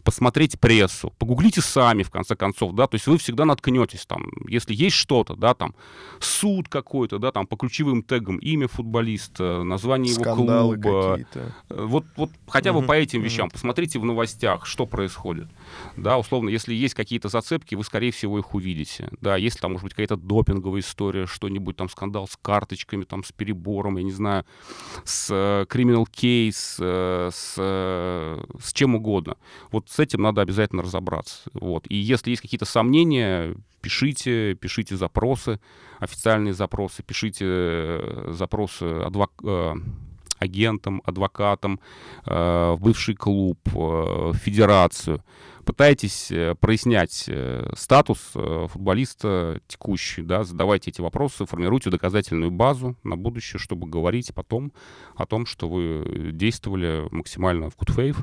посмотреть прессу, погуглите сами, в конце концов, да, то есть вы всегда наткнетесь там, если есть что-то, да, там, суд какой-то, да, там, по ключевым тегам, имя футболиста, название Скандалы его клуба, какие-то. Э, вот, вот хотя бы Мгм, по этим. Вещам, посмотрите в новостях, что происходит, да, условно, если есть какие-то зацепки, вы, скорее всего, их увидите, да, если там, может быть, какая-то допинговая история, что-нибудь там, скандал с карточками, там, с перебором, я не знаю, с э, криминал кейс, э, с, э, с чем угодно. Вот с этим надо обязательно разобраться. Вот. И если есть какие-то сомнения, пишите, пишите запросы, официальные запросы, пишите э, запросы адвок... агентам, адвокатам, э, в бывший клуб, э, в федерацию. Пытайтесь э, прояснять статус футболиста текущий, да, задавайте эти вопросы, формируйте доказательную базу на будущее, чтобы говорить потом о том, что вы действовали максимально в good faith,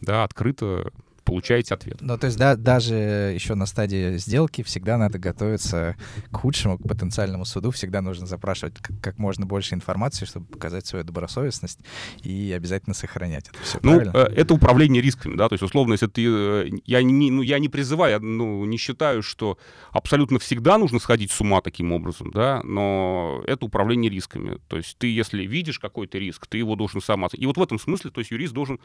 да, открыто получаете ответ. Ну, то есть, да, даже еще на стадии сделки всегда надо готовиться к худшему, к потенциальному суду. Всегда нужно запрашивать как, как можно больше информации, чтобы показать свою добросовестность и обязательно сохранять это все. Ну, правильно? э, это управление рисками, да, то есть, условно, если ты... э, Я не, ну, я не призываю, я, ну, не считаю, что абсолютно всегда нужно сходить с ума таким образом, да, но это управление рисками. То есть ты, если видишь какой-то риск, ты его должен сам... оц- И вот в этом смысле, то есть юрист должен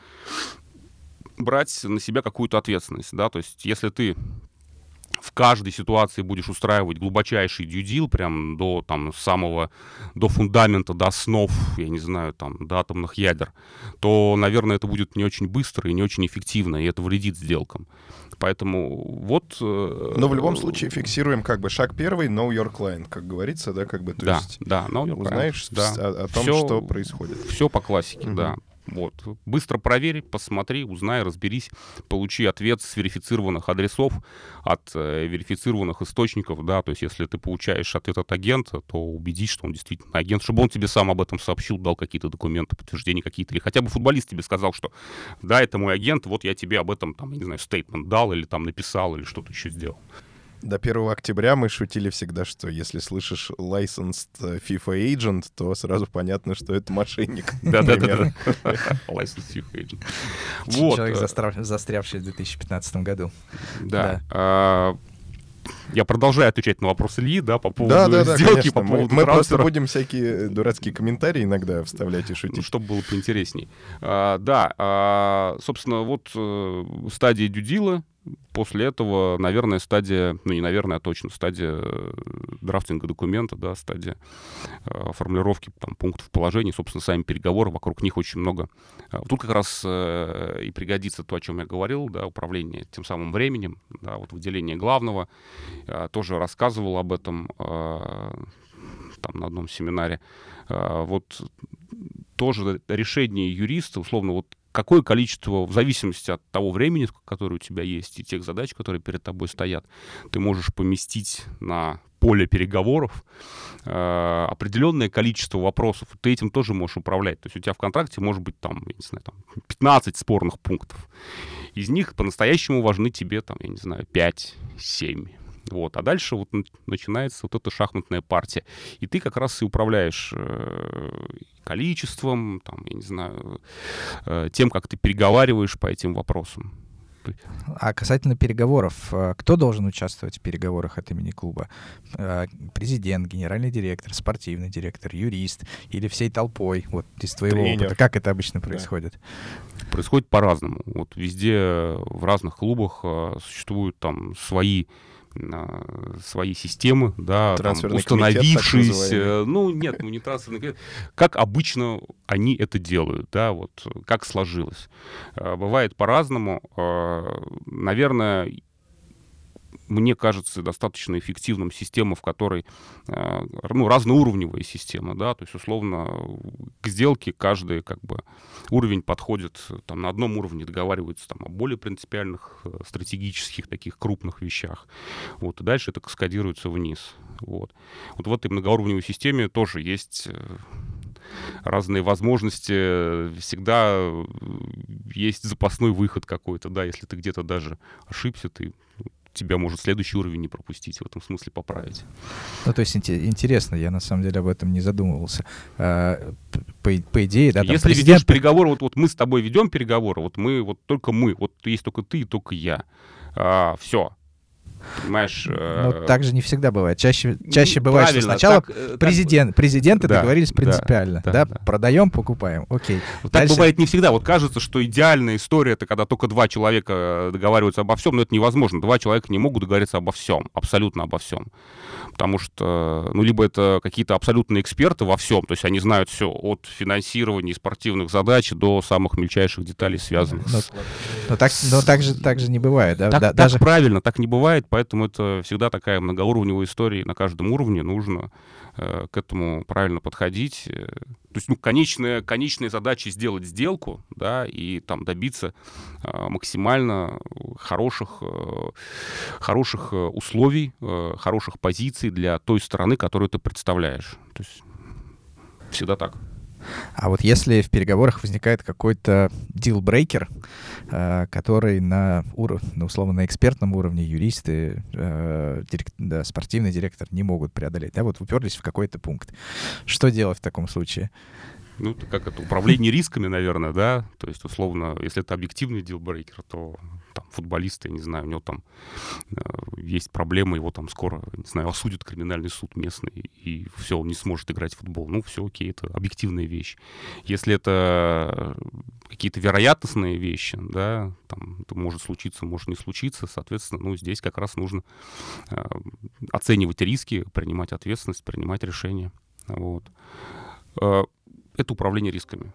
брать на себя какую-то ответственность, да, то есть если ты в каждой ситуации будешь устраивать глубочайший дьюдил, прям до там самого, до фундамента, до основ, я не знаю, там, до атомных ядер, то, наверное, это будет не очень быстро и не очень эффективно, и это вредит сделкам. Поэтому вот... э, Но в любом случае фиксируем как бы шаг первый, know your client, как говорится, да, как бы, то Да, есть да, no, you're right. узнаешь да. о, о том, Всё- что происходит. Все по классике, Мгм. да. Вот. Быстро проверь, посмотри, узнай, разберись, получи ответ с верифицированных адресов от э, верифицированных источников, да, то есть если ты получаешь ответ от агента, то убедись, что он действительно агент, чтобы он тебе сам об этом сообщил, дал какие-то документы, подтверждения какие-то, или хотя бы футболист тебе сказал, что да, это мой агент, вот я тебе об этом, там, я не знаю, стейтмент дал, или там написал, или что-то еще сделал. До 1 октября мы шутили всегда, что если слышишь licensed FIFA agent, то сразу понятно, что это мошенник. например. Да-да-да. License chief agent. Вот. Человек, э, застрявший в 2015 году. Да. Я продолжаю отвечать на вопрос Ильи, да, по поводу Да, да, да, сделки, конечно. по Мы, поводу мы просто трансфера. будем всякие э, дурацкие комментарии иногда вставлять и Ну, шутить. чтобы было поинтересней. А, да, а, собственно, вот э, стадия дюдила, после этого, наверное, стадия, ну не наверное, а точно, стадия э, драфтинга документа, да, стадия э, формулировки там, пунктов положений, собственно, сами переговоры, вокруг них очень много. А, Тут как раз э, и пригодится то, о чем я говорил, да, управление тем самым временем, да, вот выделение главного. А, Тоже рассказывал об этом а, там на одном семинаре. А, Вот тоже решение юриста, условно, вот какое количество, в зависимости от того времени, которое у тебя есть, и тех задач, которые перед тобой стоят, ты можешь поместить на поле переговоров э, определенное количество вопросов. Ты этим тоже можешь управлять. То есть у тебя в контракте может быть там, я не знаю, там 15 спорных пунктов. Из них по-настоящему важны тебе, там, я не знаю, 5-7. Вот. А дальше вот начинается вот эта шахматная партия. И ты как раз и управляешь э, количеством, там, я не знаю, э, тем, как ты переговариваешь по этим вопросам. А касательно переговоров, э, кто должен участвовать в переговорах от имени клуба? Президент, генеральный директор, спортивный директор, юрист или всей толпой? Вот из твоего Тренер. опыта, как это обычно происходит? Происходит по-разному. Вот везде, в разных клубах существуют там свои свои системы, да, там, установившиеся, называемый. ну нет, ну не трансферный комитет, как обычно они это делают, да, вот э, как сложилось. Э, Бывает по-разному. Э, Наверное, мне кажется, достаточно эффективным система, в которой, э, ну, разноуровневая система, да, то есть, условно, к сделке каждый, как бы, уровень подходит, э, там, на одном уровне договариваются, там, о более принципиальных, э, стратегических, таких крупных вещах, вот, и дальше это каскадируется вниз, вот. Вот в этой многоуровневой системе тоже есть разные возможности, всегда есть запасной выход какой-то, да, если ты где-то даже ошибся, ты тебя может следующий уровень не пропустить, в этом смысле поправить. Ну, то есть интересно, я на самом деле об этом не задумывался. А, по, по идее, да, там Если президент... ведешь переговоры, вот, вот мы с тобой ведем переговоры, вот мы, вот только мы, вот есть только ты и только я. А, все, Понимаешь? Но э... так же не всегда бывает. Чаще, чаще бывает, что сначала так, э, президент, так... президенты да, договорились принципиально. Да, да, да, продаем, покупаем. Окей. Так бывает не всегда. Вот кажется, что идеальная история это когда только два человека договариваются обо всем, но это невозможно. Два человека не могут договориться обо всем, абсолютно обо всем. Потому что, ну, либо это какие-то абсолютные эксперты во всем, то есть они знают все от финансирования спортивных задач до самых мельчайших деталей, связанных но, с... Но так, но так, же, так же не бывает, да? Так, да, так даже... правильно, так не бывает поэтому это всегда такая многоуровневая история, на каждом уровне нужно э, к этому правильно подходить. Э, то есть, ну, конечная, конечная задача сделать сделку, да, и там добиться э, максимально хороших, э, хороших э, условий, э, хороших позиций для той стороны, которую ты представляешь. То есть всегда так. А вот если в переговорах возникает какой-то дилбрейкер, э, который на, уров... ну, условно, на экспертном уровне юристы, э, спортивный директор не могут преодолеть, да, вот уперлись в какой-то пункт. Что делать в таком случае? Ну, как это, управление рисками, наверное, да? То есть, условно, если это объективный дилбрейкер, то там, футболист, я не знаю, у него там э, есть проблемы, его там скоро, не знаю, осудит криминальный суд местный, и все, он не сможет играть в футбол. Ну, все окей, это объективная вещь. Если это какие-то вероятностные вещи, да, там, это может случиться, может не случиться, соответственно, ну, здесь как раз нужно э, оценивать риски, принимать ответственность, принимать решения. Вот. Э, это управление рисками.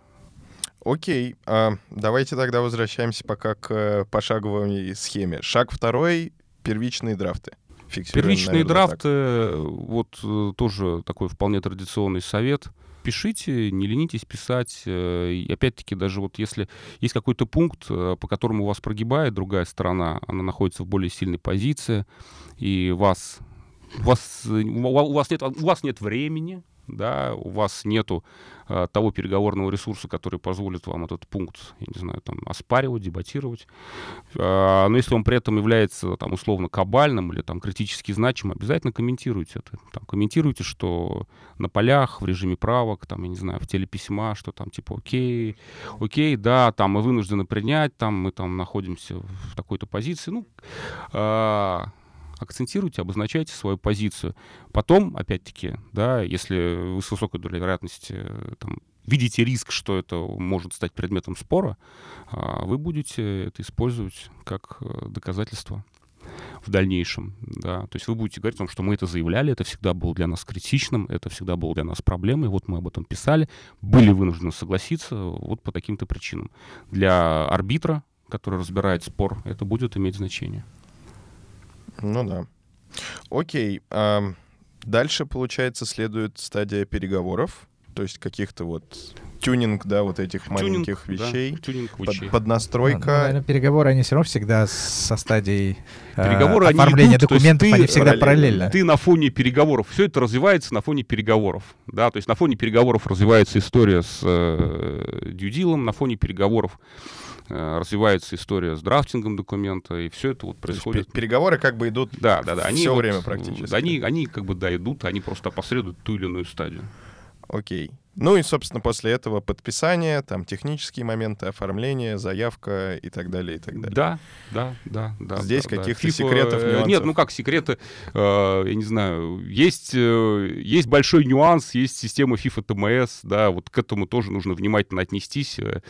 Окей, а, давайте тогда возвращаемся пока к э, пошаговой схеме. Шаг второй — первичные драфты. Фиксируем, Первичные наверное, драфты, так. вот э, тоже такой вполне традиционный совет. Пишите, не ленитесь писать. Э, и опять-таки, даже вот если есть какой-то пункт, по которому вас прогибает другая сторона, она находится в более сильной позиции, и вас, вас, у вас, нет, у вас нет времени, да, у вас нету э, того переговорного ресурса, который позволит вам этот пункт, я не знаю, там, оспаривать, дебатировать. Э, но если он при этом является, там, условно, кабальным или, там, критически значимым, обязательно комментируйте это. Там, комментируйте, что на полях, в режиме правок, там, я не знаю, в телеписьма, что там, типа, окей, окей, да, там, мы вынуждены принять, там, мы там находимся в такой-то позиции. Ну, э, акцентируйте, обозначайте свою позицию. Потом, опять-таки, да, если вы с высокой долей вероятности э, там, видите риск, что это может стать предметом спора, а, вы будете это использовать как э, доказательство в дальнейшем. Да. То есть вы будете говорить о том, что мы это заявляли, это всегда было для нас критичным, это всегда было для нас проблемой, вот мы об этом писали, были вынуждены согласиться вот по таким-то причинам. Для арбитра, который разбирает спор, это будет иметь значение. Ну да. Окей. Дальше, получается, следует стадия переговоров, то есть каких-то вот тюнинг, да, вот этих тюнинг, маленьких вещей, да, тюнинг под, поднастройка. Ну, наверное, переговоры, они все равно всегда со стадией э, переговоры, э, оформления идут, документов, они всегда параллельно. Ты на фоне переговоров, все это развивается на фоне переговоров, да, то есть на фоне переговоров развивается история с э, дьюдилом, на фоне переговоров Э, развивается история с драфтингом документа, и все это вот происходит. Переговоры как бы идут да, да, да. Они все вот, время практически. Они, они как бы, да, идут, они просто опосредуют ту или иную стадию. Окей. Ну и, собственно, после этого подписание, там технические моменты, оформление, заявка и так далее, и так далее. Да, да, да. да Здесь да, каких-то да. секретов, нюансов? Нет, ну как секреты, э, я не знаю, есть, э, есть большой нюанс, есть система FIFA TMS, да, вот к этому тоже нужно внимательно отнестись. Э,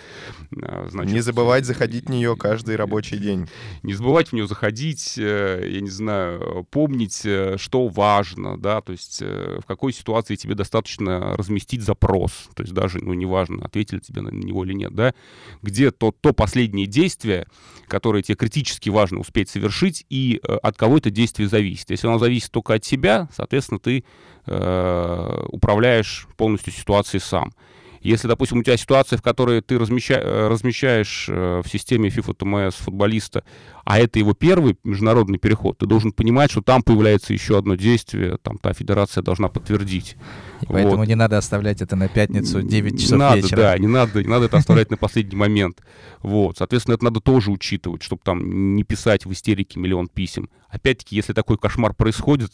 э, значит, не забывать заходить в нее каждый рабочий день. Не забывать в нее заходить, э, я не знаю, помнить, э, что важно, да, то есть э, в какой ситуации тебе достаточно разместить запрос, вопрос, то есть даже, ну, неважно, ответили тебе на него или нет, да, где то, то последнее действие, которое тебе критически важно успеть совершить, и э, от кого это действие зависит. Если оно зависит только от тебя, соответственно, ты э, управляешь полностью ситуацией сам. Если, допустим, у тебя ситуация, в которой ты размеща... Э, размещаешь э, в системе FIFA TMS футболиста, а это его первый международный переход, ты должен понимать, что там появляется еще одно действие, там та федерация должна подтвердить. И поэтому вот. не надо оставлять это на пятницу 9 часов надо, вечера. Да, не надо, не надо это оставлять на последний момент. Вот, соответственно, это надо тоже учитывать, чтобы там не писать в истерике миллион писем. Опять-таки, если такой кошмар происходит,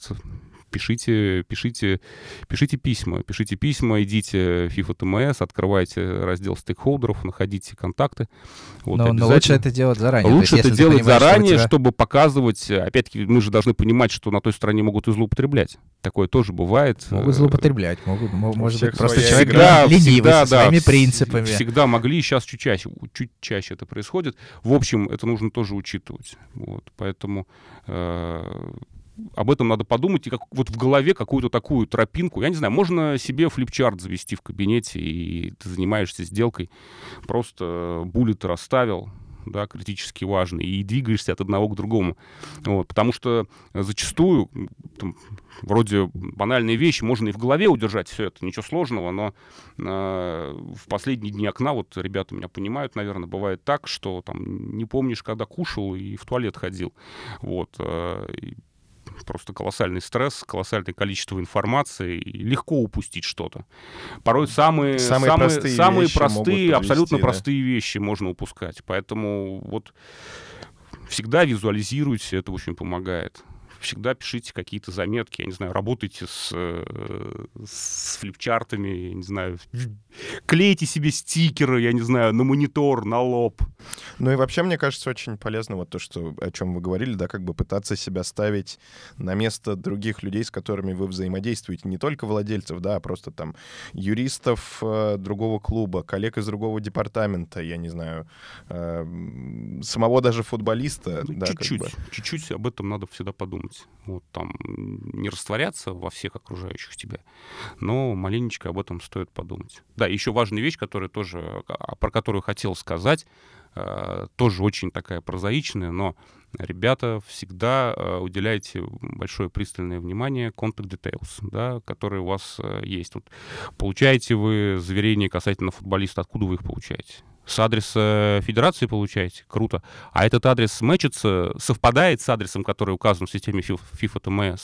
пишите, пишите, пишите письма, пишите письма, идите в FIFA TMS, открывайте раздел стейкхолдеров, находите контакты. Вот, но, но лучше это делать заранее. Лучше есть, это делать заранее, тебя... чтобы показывать, опять-таки, мы же должны понимать, что на той стороне могут и злоупотреблять. Такое тоже бывает. Могут злоупотреблять, могут, может быть, просто человек всегда, ленивый всегда, со своими да, принципами. Всегда могли, сейчас чуть чаще, чуть чаще это происходит. В общем, это нужно тоже учитывать. Вот, поэтому э, об этом надо подумать, и как, вот в голове какую-то такую тропинку, я не знаю, можно себе флипчарт завести в кабинете, и ты занимаешься сделкой, просто буллеты расставил, да, критически важный, и двигаешься от одного к другому. Вот, потому что зачастую, там, вроде банальные вещи, можно и в голове удержать все это, ничего сложного, но э, в последние дни окна, вот ребята меня понимают, наверное, бывает так, что там не помнишь, когда кушал и в туалет ходил. Вот, э, просто колоссальный стресс, колоссальное количество информации, и легко упустить что-то. Порой самые, самые, самые простые, самые простые абсолютно да. простые вещи можно упускать. Поэтому вот всегда визуализируйте, это очень помогает всегда пишите какие-то заметки, я не знаю, работайте с, э, с флипчартами, я не знаю, клейте себе стикеры, я не знаю, на монитор, на лоб. Ну и вообще, мне кажется, очень полезно вот то, что, о чем вы говорили, да, как бы пытаться себя ставить на место других людей, с которыми вы взаимодействуете, не только владельцев, да, а просто там юристов э, другого клуба, коллег из другого департамента, я не знаю, э, самого даже футболиста. Ну, да, чуть-чуть, как бы. чуть-чуть об этом надо всегда подумать делать. Вот там не растворяться во всех окружающих тебя, но маленечко об этом стоит подумать. Да, еще важная вещь, которая тоже, а, про которую хотел сказать, тоже очень такая прозаичная, но ребята, всегда э, уделяйте большое пристальное внимание contact details, да, которые у вас э, есть. Вот, получаете вы заверение касательно футболиста, откуда вы их получаете? с адреса федерации получаете, круто. А этот адрес мэчится, совпадает с адресом, который указан в системе FIFA TMS.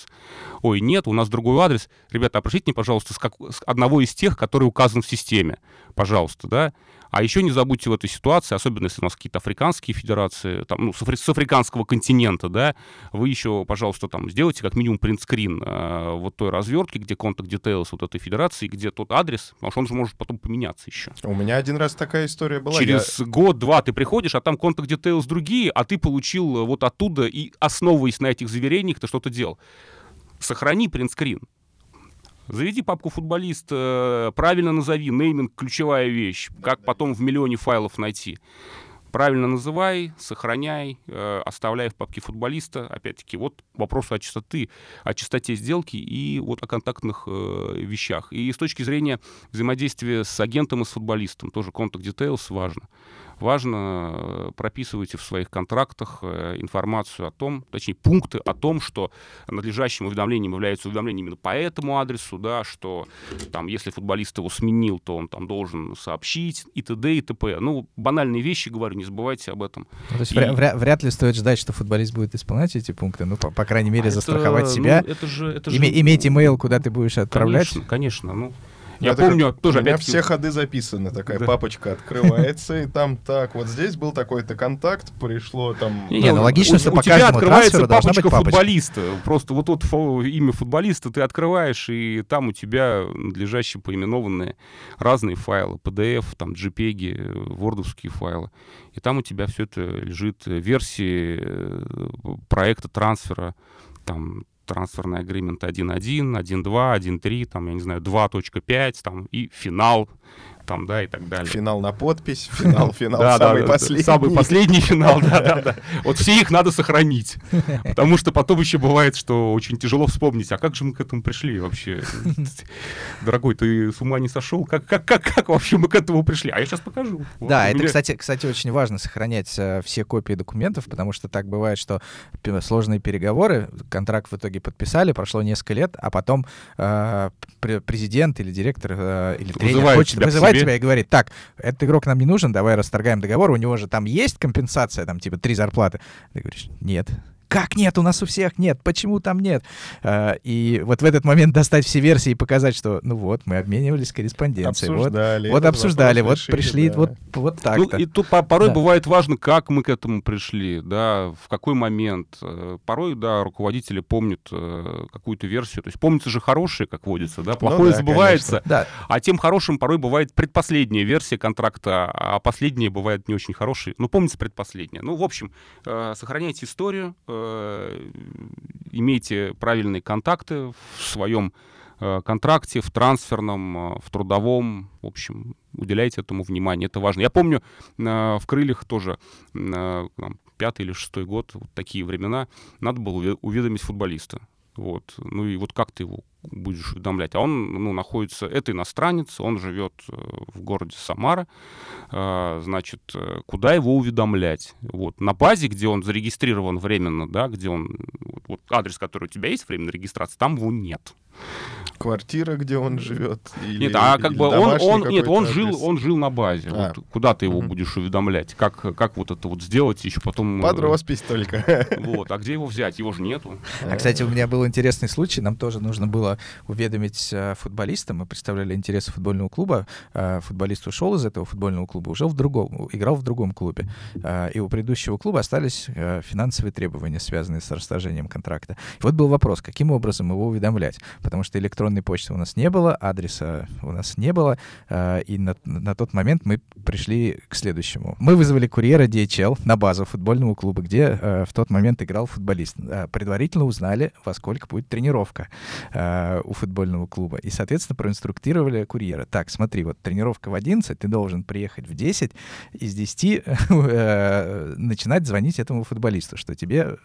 Ой, нет, у нас другой адрес. Ребята, опросите мне, пожалуйста, с, как, с одного из тех, который указан в системе. Пожалуйста, да. А еще не забудьте в этой ситуации, особенно если у нас какие-то африканские федерации, там, ну, с, афри- с африканского континента, да, вы еще, пожалуйста, там, сделайте как минимум принтскрин э, вот той развертки, где контакт details вот этой федерации, где тот адрес, потому что он же может потом поменяться еще. У меня один раз такая история была. Через я... год-два ты приходишь, а там контакт details другие, а ты получил вот оттуда и, основываясь на этих заверениях, ты что-то делал. Сохрани принтскрин. Заведи папку футболист, э, правильно назови, нейминг — ключевая вещь. Как потом в миллионе файлов найти. Правильно называй, сохраняй, э, оставляй в папке футболиста. Опять-таки, вот вопрос о чистоте, о чистоте сделки и вот о контактных э, вещах. И с точки зрения взаимодействия с агентом и с футболистом, тоже контакт details важно важно э, прописывайте в своих контрактах э, информацию о том, точнее, пункты о том, что надлежащим уведомлением является уведомление именно по этому адресу, да, что там, если футболист его сменил, то он там должен сообщить и т.д. и т.п. Ну, банальные вещи, говорю, не забывайте об этом. Ну, то есть и... вряд, вряд ли стоит ждать, что футболист будет исполнять эти пункты, ну, по, по крайней мере, а застраховать это, себя. Ну, это же, это же... иметь имейл, куда ты будешь отправлять. Конечно, конечно. Ну, я это помню, как, тоже у меня опять... все ходы записаны, такая да. папочка открывается, и там так, вот здесь был такой-то контакт, пришло там... Не, ну логично, что по тебя открывается папочка футболиста, просто вот вот имя футболиста ты открываешь, и там у тебя надлежащие поименованные разные файлы, PDF, там JPEG, вордовские файлы, и там у тебя все это лежит, версии э, проекта трансфера, там трансферный агримент 1.1, 1.2, 1.3, там, я не знаю, 2.5, там, и финал там, да, и так далее. Финал на подпись, финал, финал, да, самый да, последний. Самый последний финал, да, да, да. Вот все их надо сохранить, потому что потом еще бывает, что очень тяжело вспомнить, а как же мы к этому пришли вообще? Дорогой, ты с ума не сошел? Как, как, как, как вообще мы к этому пришли? А я сейчас покажу. Да, это, кстати, кстати, очень важно сохранять э, все копии документов, потому что так бывает, что сложные переговоры, контракт в итоге подписали, прошло несколько лет, а потом э, президент или директор э, или тренер хочет, вызывает тебя и говорит, так, этот игрок нам не нужен, давай расторгаем договор, у него же там есть компенсация, там типа три зарплаты. Ты говоришь, нет, как нет? У нас у всех нет. Почему там нет? А, и вот в этот момент достать все версии и показать, что, ну вот, мы обменивались корреспонденцией. Обсуждали. Вот, вот обсуждали, вот решили, пришли, да. вот, вот так Ну, и тут по- порой Да. бывает важно, как мы к этому пришли, да, в какой момент. Э, Порой, да, руководители помнят э, какую-то версию. То есть помнится же хорошее, как водится, да, плохое Ну да, забывается. Да, А тем хорошим порой бывает предпоследняя версия контракта, а последняя бывает не очень хорошей. Ну, помнится предпоследняя. Ну, в общем, э, сохраняйте историю, имейте правильные контакты в своем э, контракте, в трансферном, э, в трудовом. В общем, уделяйте этому внимание. Это важно. Я помню, э, в «Крыльях» тоже э, пятый или шестой год, вот такие времена, надо было уве- уведомить футболиста. Вот. Ну и вот как ты его будешь уведомлять? А он ну, находится, это иностранец, он живет э, в городе Самара. А, Значит, э, куда его уведомлять? Вот. На базе, где он зарегистрирован временно, да, где он, вот, адрес, который у тебя есть, временная регистрация, там его нет. Квартира, где он живет? Или, Нет, а как или бы он, он, нет, он жил, он жил на базе. А. Вот куда ты его Мгм. будешь уведомлять? Как, как вот это вот сделать еще потом? э, Под роспись только. Вот, а где его взять? Его же нету. А, кстати, у меня был интересный случай. Нам тоже нужно было уведомить э, футболиста. Мы представляли интересы футбольного клуба. Э, футболист ушел из этого футбольного клуба, уже в другом, играл в другом клубе. И у предыдущего клуба остались финансовые требования, связанные с расторжением контракта. И вот был вопрос, каким образом его уведомлять? Потому что электронной почты у нас не было, адреса у нас не было. э, и на, на тот момент мы пришли к следующему. Мы вызвали курьера DHL на базу футбольного клуба, где э, в тот момент играл футболист. Э, предварительно узнали, во сколько будет тренировка у футбольного клуба. И, соответственно, проинструктировали курьера. Так, смотри, вот тренировка в 11, ты должен приехать в 10, и с 10 э, начинать звонить этому футболисту, что тебе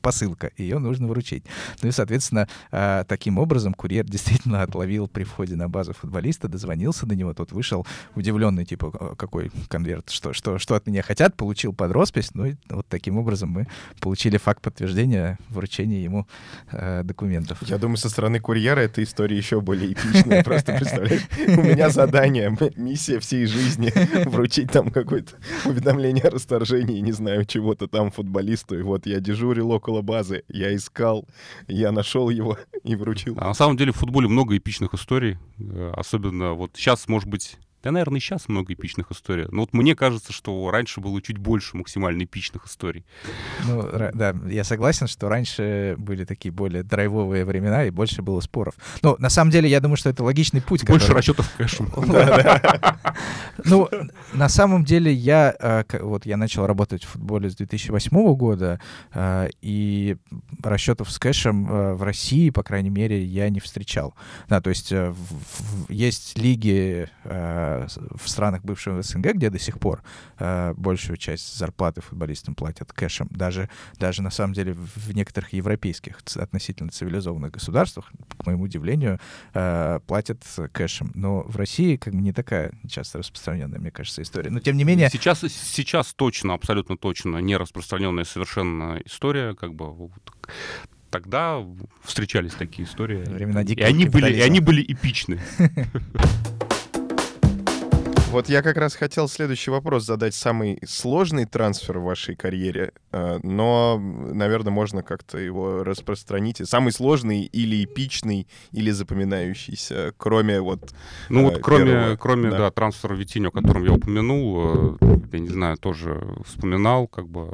посылка, ее нужно вручить. Ну и, соответственно, э, таким образом курьер действительно отловил при входе на базу футболиста, дозвонился до него, тот вышел удивленный, типа, «А, какой конверт, что, что, что от меня хотят, получил под роспись, ну и вот таким образом мы получили факт подтверждения вручения ему э, документов. Я думаю, со стороны курьера эта история еще более эпичная. Просто представляешь, у меня задание, миссия всей жизни вручить там какое-то уведомление о расторжении, не знаю, чего-то там футболисту. И вот я дежурил около базы, я искал, я нашел его и вручил. А на самом деле в футболе много эпичных историй. э, Особенно вот сейчас, может быть, да, наверное, и сейчас много эпичных историй. Но вот мне кажется, что раньше было чуть больше максимально эпичных историй. Ну, да, я согласен, что раньше были такие более драйвовые времена и больше было споров. Но на самом деле я думаю, что это логичный путь. Больше который- расчетов кэшем. Ну, на самом деле я э, к- вот я начал работать в футболе с 2008 года, э, и расчетов с кэшем э, в России, по крайней мере, я не встречал. Да, то есть есть лиги в странах бывшего СНГ, где до сих пор э, большую часть зарплаты футболистам платят кэшем. Даже, даже на самом деле в некоторых европейских относительно цивилизованных государствах, к моему удивлению, э, платят кэшем. Но в России как бы не такая часто распространенная, мне кажется, история. Но тем не менее, Сейчас, сейчас точно, абсолютно точно не распространенная совершенно история. Как бы вот тогда встречались такие истории. Времена и они были, и они были эпичны. Вот я как раз хотел следующий вопрос задать. Самый сложный трансфер в вашей карьере, э, но, наверное, можно как-то его распространить. Самый сложный или эпичный, или запоминающийся, кроме вот... Ну вот э, кроме, первого, кроме да. да. трансфера Витинho, о котором я упомянул, э, я не знаю, тоже вспоминал, как бы...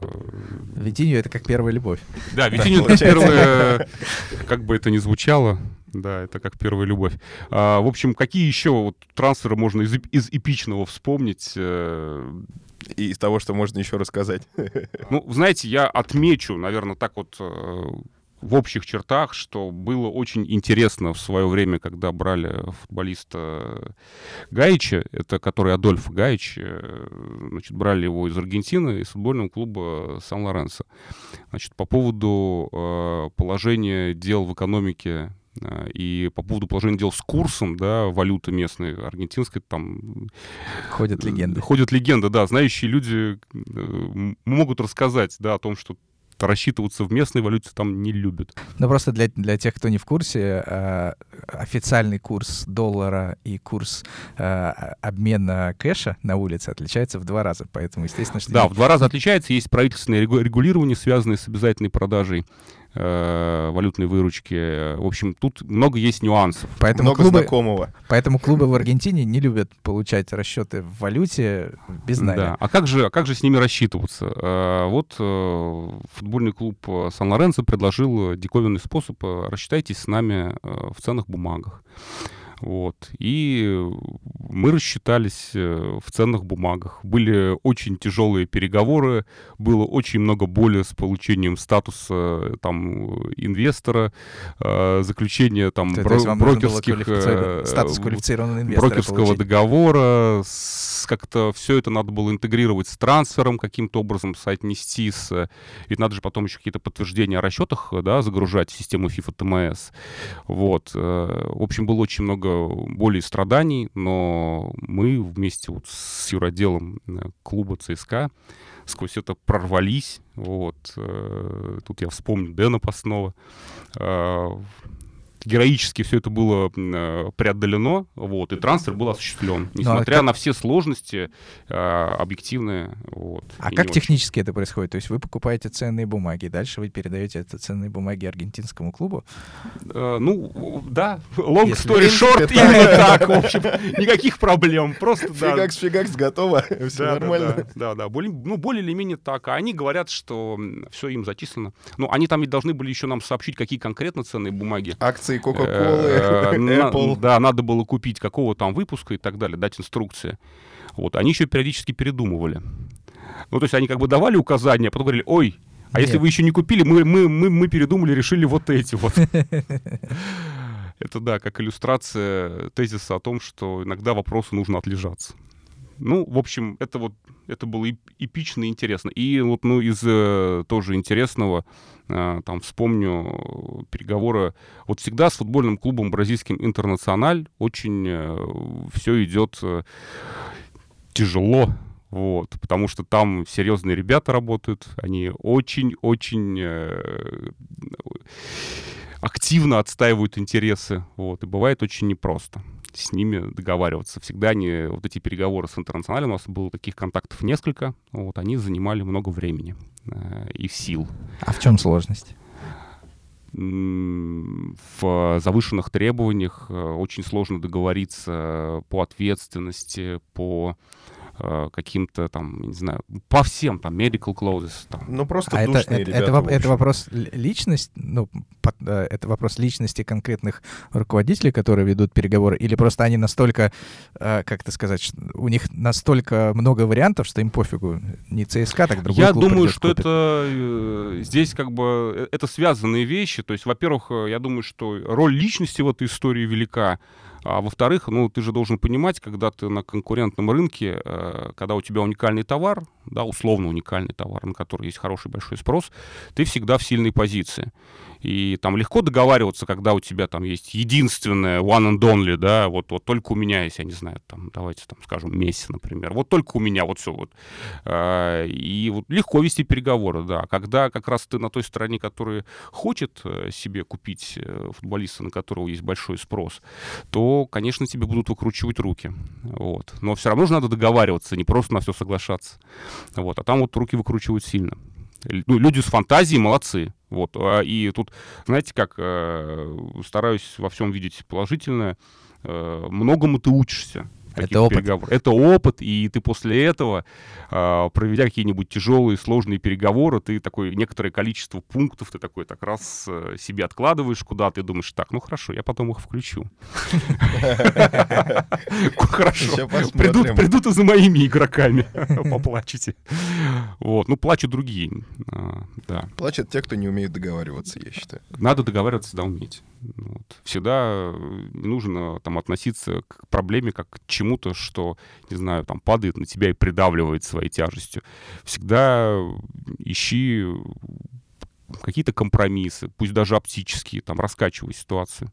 Витиньо — это как первая любовь. Да, Витинho это первое, как бы это ни звучало, да, это как первая любовь. А, в общем, какие еще вот трансферы можно из, из эпичного вспомнить? э, И из того, что можно еще рассказать. Ну, знаете, я отмечу, наверное, так вот э, в общих чертах, что было очень интересно в свое время, когда брали футболиста Гаича, это который Адольф Гаич, э, значит, брали его из Аргентины, из футбольного клуба Сан-Лоренсо. Значит, по поводу э, положения дел в экономике и по поводу положения дел с курсом, да, валюты местной, аргентинской, там Ходят легенды. Ходят легенды, да. Знающие люди э, могут рассказать, да, о том, что рассчитываться в местной валюте там не любят. Ну, просто для, для тех, кто не в курсе, э, официальный курс доллара и курс э, обмена кэша на улице отличается в два раза, поэтому, естественно, что... Да, в два раза отличается. Есть правительственное регулирование, связанное с обязательной продажей э, валютной выручки. В общем, тут много есть нюансов. Поэтому много клубы, знакомого. Поэтому клубы в Аргентине не любят получать расчеты в валюте без найма. Да. А как же, а как же с ними рассчитываться? Э, вот э, футбольный клуб Сан-Лоренцо предложил диковинный способ. Рассчитайтесь с нами э, в ценных бумагах. Вот. И мы рассчитались э, в ценных бумагах. Были очень тяжелые переговоры, было очень много боли с получением статуса э, там, инвестора, э, заключение там, То, бро- брокерских... Квалифици... Статус квалифицированного инвестора Брокерского получить. договора. Как-то все это надо было интегрировать с трансфером, каким-то образом соотнести с... Ведь надо же потом еще какие-то подтверждения о расчетах да, загружать в систему FIFA TMS. Вот. В общем, было очень много много боли и страданий, но мы вместе вот с юроделом э, клуба ЦСКА сквозь это прорвались. Вот. Э, тут я вспомню Дэна Паснова. Героически все это было э, преодолено, вот, и трансфер был осуществлен, ну, несмотря а как... на все сложности э, объективные. Вот, а как технически это происходит? То есть вы покупаете ценные бумаги, дальше вы передаете эти ценные бумаги аргентинскому клубу? Э, ну, да, long Если story short, именно так, в общем, никаких проблем, просто, да. Фигакс, фигакс, готово, все нормально. Да, да, более, ну, более или менее так, а они говорят, что все им зачислено. Ну, они там ведь должны были еще нам сообщить, какие конкретно ценные бумаги. Акции акции Coca-Cola, э, Apple. Да, надо было купить какого там выпуска и так далее, дать инструкции. Вот, они еще периодически передумывали. Ну, то есть они как бы давали указания, а потом говорили, ой, а Нет. если вы еще не купили, мы, мы, мы, мы передумали, решили вот эти вот. Это, да, как иллюстрация тезиса о том, что иногда вопросу нужно отлежаться. Ну, в общем, это вот это было эпично и интересно. И вот, ну, из э, тоже интересного, э, там, вспомню переговоры. Вот всегда с футбольным клубом бразильским «Интернациональ» очень э, все идет э, тяжело, вот, потому что там серьезные ребята работают, они очень-очень э, активно отстаивают интересы, вот, и бывает очень непросто с ними договариваться. Всегда они, вот эти переговоры с интернационалем, у нас было таких контактов несколько, вот, они занимали много времени э, и сил. А в чем сложность? в завышенных требованиях э, очень сложно договориться по ответственности, по э, каким-то там, не знаю, по всем там medical clauses. Там. Ну просто а душные это, ребята. Это, это вопрос личность, ну под, э, это вопрос личности конкретных руководителей, которые ведут переговоры, или просто они настолько, э, как это сказать, у них настолько много вариантов, что им пофигу, не ЦСКА, так другой Я клуб думаю, что купит. это э, здесь как бы это связанные вещи. То есть, во-первых, я думаю, что роль личности в этой истории велика. А во-вторых, ну, ты же должен понимать, когда ты на конкурентном рынке, э, когда у тебя уникальный товар, да, условно уникальный товар, на который есть хороший большой спрос, ты всегда в сильной позиции. И там легко договариваться, когда у тебя там есть единственное one and only, да, вот, вот только у меня есть, я не знаю, там, давайте там скажем, Месси, например, вот только у меня вот все вот. А, и вот легко вести переговоры, да. Когда как раз ты на той стороне, которая хочет э, себе купить э, футболиста, на которого есть большой спрос, то, конечно, тебе будут выкручивать руки. Вот. Но все равно же надо договариваться, не просто на все соглашаться. Вот. А там вот руки выкручивают сильно. Ну, люди с фантазией молодцы. Вот. А, и тут, знаете, как э, стараюсь во всем видеть положительное. Э, многому ты учишься. Это опыт. Переговор. Это опыт, и ты после этого, э, проведя какие-нибудь тяжелые, сложные переговоры, ты такое некоторое количество пунктов, ты такой так раз э, себе откладываешь куда-то и думаешь, так, ну хорошо, я потом их включу. Хорошо. Придут и за моими игроками. Поплачете. Вот. Ну, плачут другие. А, да. Плачут те, кто не умеет договариваться, я считаю. Надо договариваться, да, уметь. Вот. Всегда не нужно там относиться к проблеме как к чему-то, что, не знаю, там падает на тебя и придавливает своей тяжестью. Всегда ищи какие-то компромиссы, пусть даже оптические, там, раскачивай ситуацию.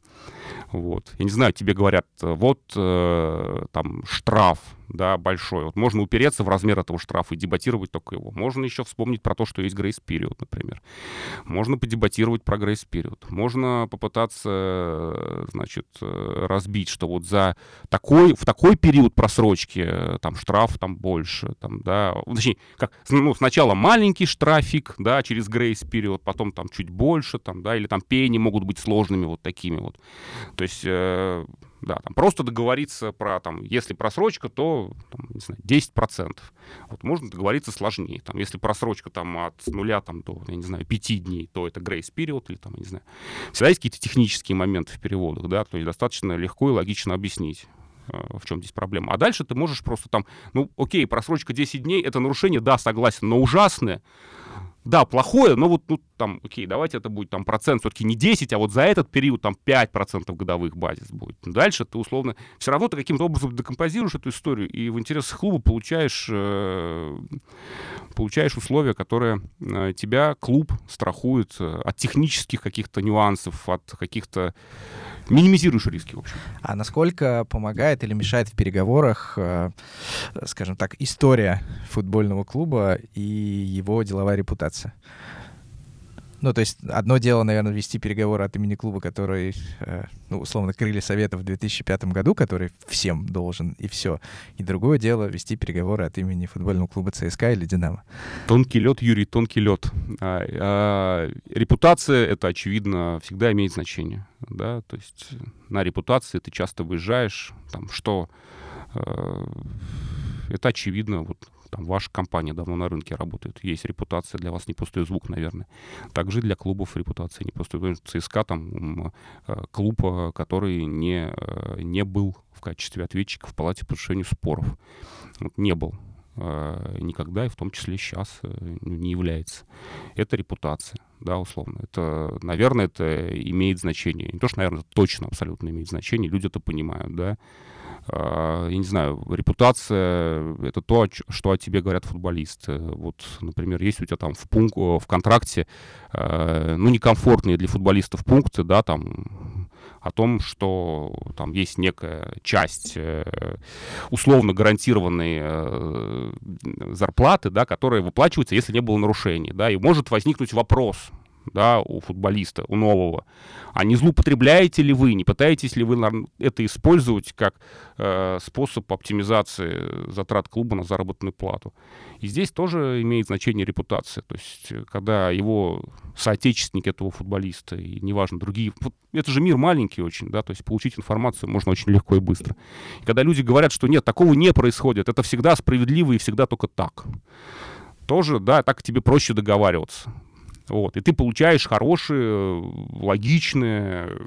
Вот. Я не знаю, тебе говорят, вот э, там штраф да, большой. Вот можно упереться в размер этого штрафа и дебатировать только его. Можно еще вспомнить про то, что есть грейс период, например. Можно подебатировать про грейс период. Можно попытаться, значит, разбить, что вот за такой, в такой период просрочки там штраф там больше, там, да, точнее, как, ну, сначала маленький штрафик, да, через грейс период, потом там чуть больше, там, да, или там пени могут быть сложными вот такими вот. То есть э, да, там просто договориться про, там, если просрочка, то, там, не знаю, 10%. Вот можно договориться сложнее. Там, если просрочка там от нуля там, до, я не знаю, 5 дней, то это грейс период или там, я не знаю. Всегда есть какие-то технические моменты в переводах, да, то есть достаточно легко и логично объяснить э, в чем здесь проблема. А дальше ты можешь просто там, ну, окей, просрочка 10 дней, это нарушение, да, согласен, но ужасное, да, плохое, но вот ну, там, окей, давайте это будет там процент все-таки не 10, а вот за этот период там 5% годовых базис будет. Дальше ты условно все равно ты каким-то образом декомпозируешь эту историю и в интересах клуба получаешь, э, получаешь условия, которые э, тебя клуб страхует э, от технических каких-то нюансов, от каких-то минимизируешь риски, в общем. А насколько помогает или мешает в переговорах, э, скажем так, история футбольного клуба и его деловая репутация? Ну, то есть одно дело, наверное, вести переговоры от имени клуба, который, э, ну, условно, крылья совета в 2005 году, который всем должен, и все. И другое дело вести переговоры от имени футбольного клуба ЦСКА или «Динамо». Тонкий лед, Юрий, тонкий лед. А, а, репутация, это, очевидно, всегда имеет значение. Да? То есть на репутации ты часто выезжаешь, там, что... Э, это очевидно, вот там ваша компания давно на рынке работает, есть репутация, для вас не пустой звук, наверное. Также для клубов репутация не пустой звук. ЦСКА там э, клуб, э, который не, э, не был в качестве ответчика в палате по решению споров. Вот не был никогда, и в том числе сейчас ну, не является. Это репутация, да, условно. Это, наверное, это имеет значение. Не то, что, наверное, точно абсолютно имеет значение, люди это понимают, да. А, я не знаю, репутация — это то, что о тебе говорят футболисты. Вот, например, есть у тебя там в, пункт, в контракте, а, ну, некомфортные для футболистов пункты, да, там, о том, что там есть некая часть э, условно гарантированной э, зарплаты, да, которая выплачивается, если не было нарушений, да, и может возникнуть вопрос, да, у футболиста, у нового. А не злоупотребляете ли вы, не пытаетесь ли вы это использовать как э, способ оптимизации затрат клуба на заработную плату. И здесь тоже имеет значение репутация. То есть, э, когда его соотечественник этого футболиста, и неважно, другие... Это же мир маленький очень, да, то есть получить информацию можно очень легко и быстро. И когда люди говорят, что нет, такого не происходит, это всегда справедливо и всегда только так тоже, да, так тебе проще договариваться. Вот, и ты получаешь хорошие, логичные...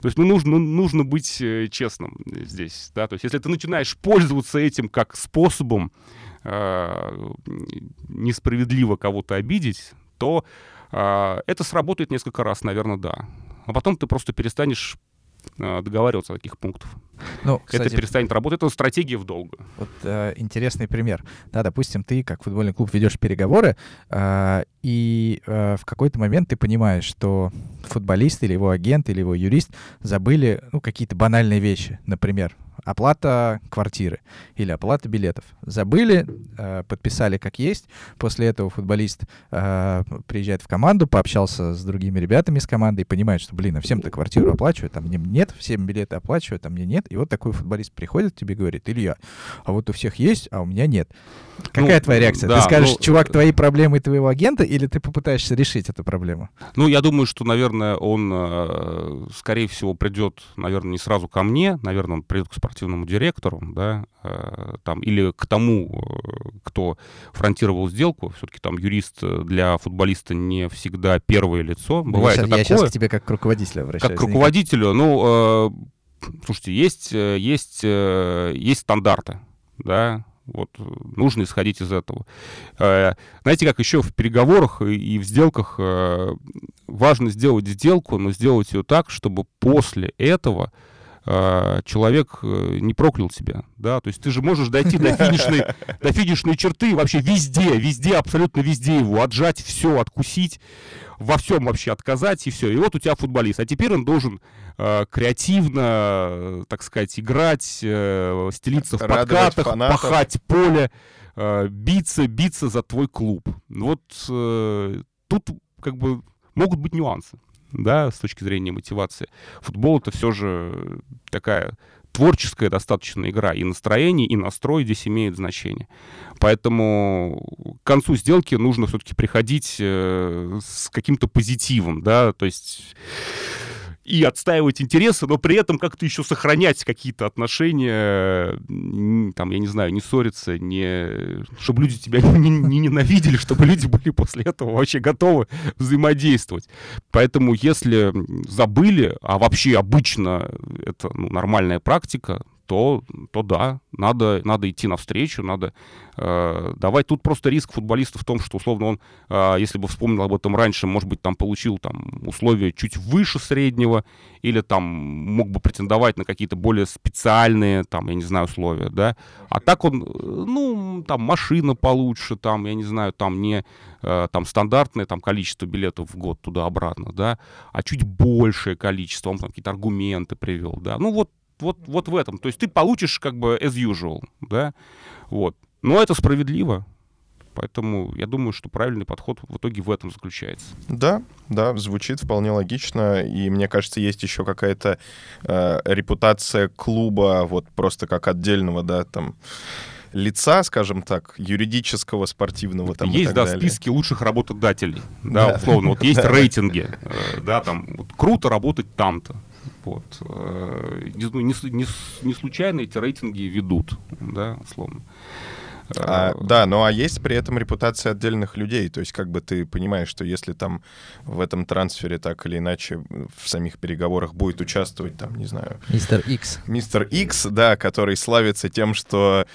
То есть ну, нужно, нужно быть э, честным здесь. Да? То есть если ты начинаешь пользоваться этим как способом э, несправедливо кого-то обидеть, то э, это сработает несколько раз, наверное, да. А потом ты просто перестанешь договариваться о таких пунктах. Ну, кстати, это перестанет работать, это стратегия в долгу. Вот э, интересный пример. Да, допустим, ты как футбольный клуб ведешь переговоры, э, и э, в какой-то момент ты понимаешь, что футболист или его агент или его юрист забыли ну, какие-то банальные вещи. Например, оплата квартиры или оплата билетов. Забыли, э, подписали как есть. После этого футболист э, приезжает в команду, пообщался с другими ребятами из команды и понимает, что, блин, а всем-то квартиру оплачивают, а мне нет, всем билеты оплачивают, а мне нет. И вот такой футболист приходит к тебе и говорит, Илья, а вот у всех есть, а у меня нет. Какая ну, твоя реакция? Да, ты скажешь, ну, чувак, твои проблемы твоего агента, или ты попытаешься решить эту проблему? Ну, я думаю, что, наверное, он, э, скорее всего, придет, наверное, не сразу ко мне, наверное, он придет к спортивному директору, да, э, там, или к тому, э, кто фронтировал сделку. Все-таки там юрист для футболиста не всегда первое лицо. Бывает я, такое. Я сейчас к тебе как к руководителю обращаюсь. Как к руководителю, ну, слушайте, есть, есть, есть стандарты, да, вот нужно исходить из этого. Э, знаете, как еще в переговорах и в сделках э, важно сделать сделку, но сделать ее так, чтобы после этого э, человек э, не проклял тебя, да, то есть ты же можешь дойти до финишной, до финишной черты вообще везде, везде, абсолютно везде его отжать, все, откусить, во всем вообще отказать, и все. И вот у тебя футболист. А теперь он должен э, креативно, так сказать, играть, э, стелиться в подкатах, пахать поле, э, биться, биться за твой клуб. Вот э, тут как бы могут быть нюансы да, с точки зрения мотивации. Футбол это все же такая творческая достаточно игра. И настроение, и настрой здесь имеют значение. Поэтому к концу сделки нужно все-таки приходить э, с каким-то позитивом, да, то есть и отстаивать интересы, но при этом как-то еще сохранять какие-то отношения, там, я не знаю, не ссориться, не... чтобы люди тебя не, не ненавидели, чтобы люди были после этого вообще готовы взаимодействовать. Поэтому если забыли, а вообще обычно это ну, нормальная практика, то, то да, надо, надо идти навстречу, надо э, давать. Тут просто риск футболиста в том, что, условно, он, э, если бы вспомнил об этом раньше, может быть, там получил там, условия чуть выше среднего, или там мог бы претендовать на какие-то более специальные, там, я не знаю, условия, да. А так он, ну, там, машина получше, там, я не знаю, там не э, там стандартное там количество билетов в год туда-обратно, да, а чуть большее количество, он там какие-то аргументы привел, да. Ну, вот вот, вот в этом. То есть ты получишь как бы as usual, да, вот. Но это справедливо, Поэтому я думаю, что правильный подход в итоге в этом заключается. Да, да, звучит вполне логично. И мне кажется, есть еще какая-то э, репутация клуба, вот просто как отдельного, да, там лица, скажем так, юридического, спортивного там Есть, да, далее. списки лучших работодателей, да, да. условно. Вот есть рейтинги, э, да, там, вот, круто работать там-то. Вот. Э, не, не, не случайно эти рейтинги ведут, да, условно. А, э, да, ну а есть при этом репутация отдельных людей. То есть как бы ты понимаешь, что если там в этом трансфере так или иначе в самих переговорах будет участвовать, там, не знаю... Мистер Икс. Мистер Икс, да, который славится тем, что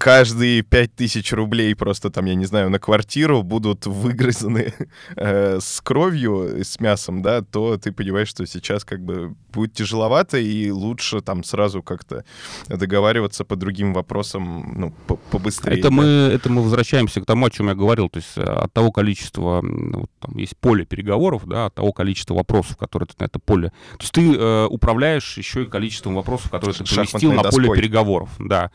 каждые пять тысяч рублей просто там, я не знаю, на квартиру будут выгрызаны э, с кровью, с мясом, да, то ты понимаешь, что сейчас как бы будет тяжеловато, и лучше там сразу как-то договариваться по другим вопросам, ну, побыстрее. Это, да. мы, это мы возвращаемся к тому, о чем я говорил, то есть э, от того количества, вот, там есть поле переговоров, да, от того количества вопросов, которые ты на это поле... То есть ты э, управляешь еще и количеством вопросов, которые ты поместил на поле переговоров, да.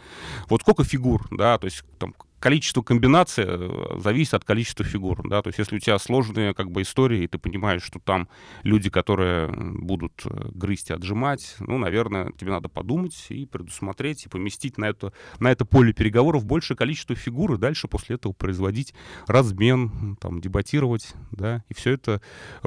Вот сколько фигур, да, то есть там количество комбинаций э, зависит от количества фигур, да, то есть если у тебя сложные как бы истории, и ты понимаешь, что там люди, которые будут э, грызть и отжимать, ну, наверное, тебе надо подумать и предусмотреть, и поместить на это, на это поле переговоров большее количество фигур, и дальше после этого производить размен, там, дебатировать, да, и все это,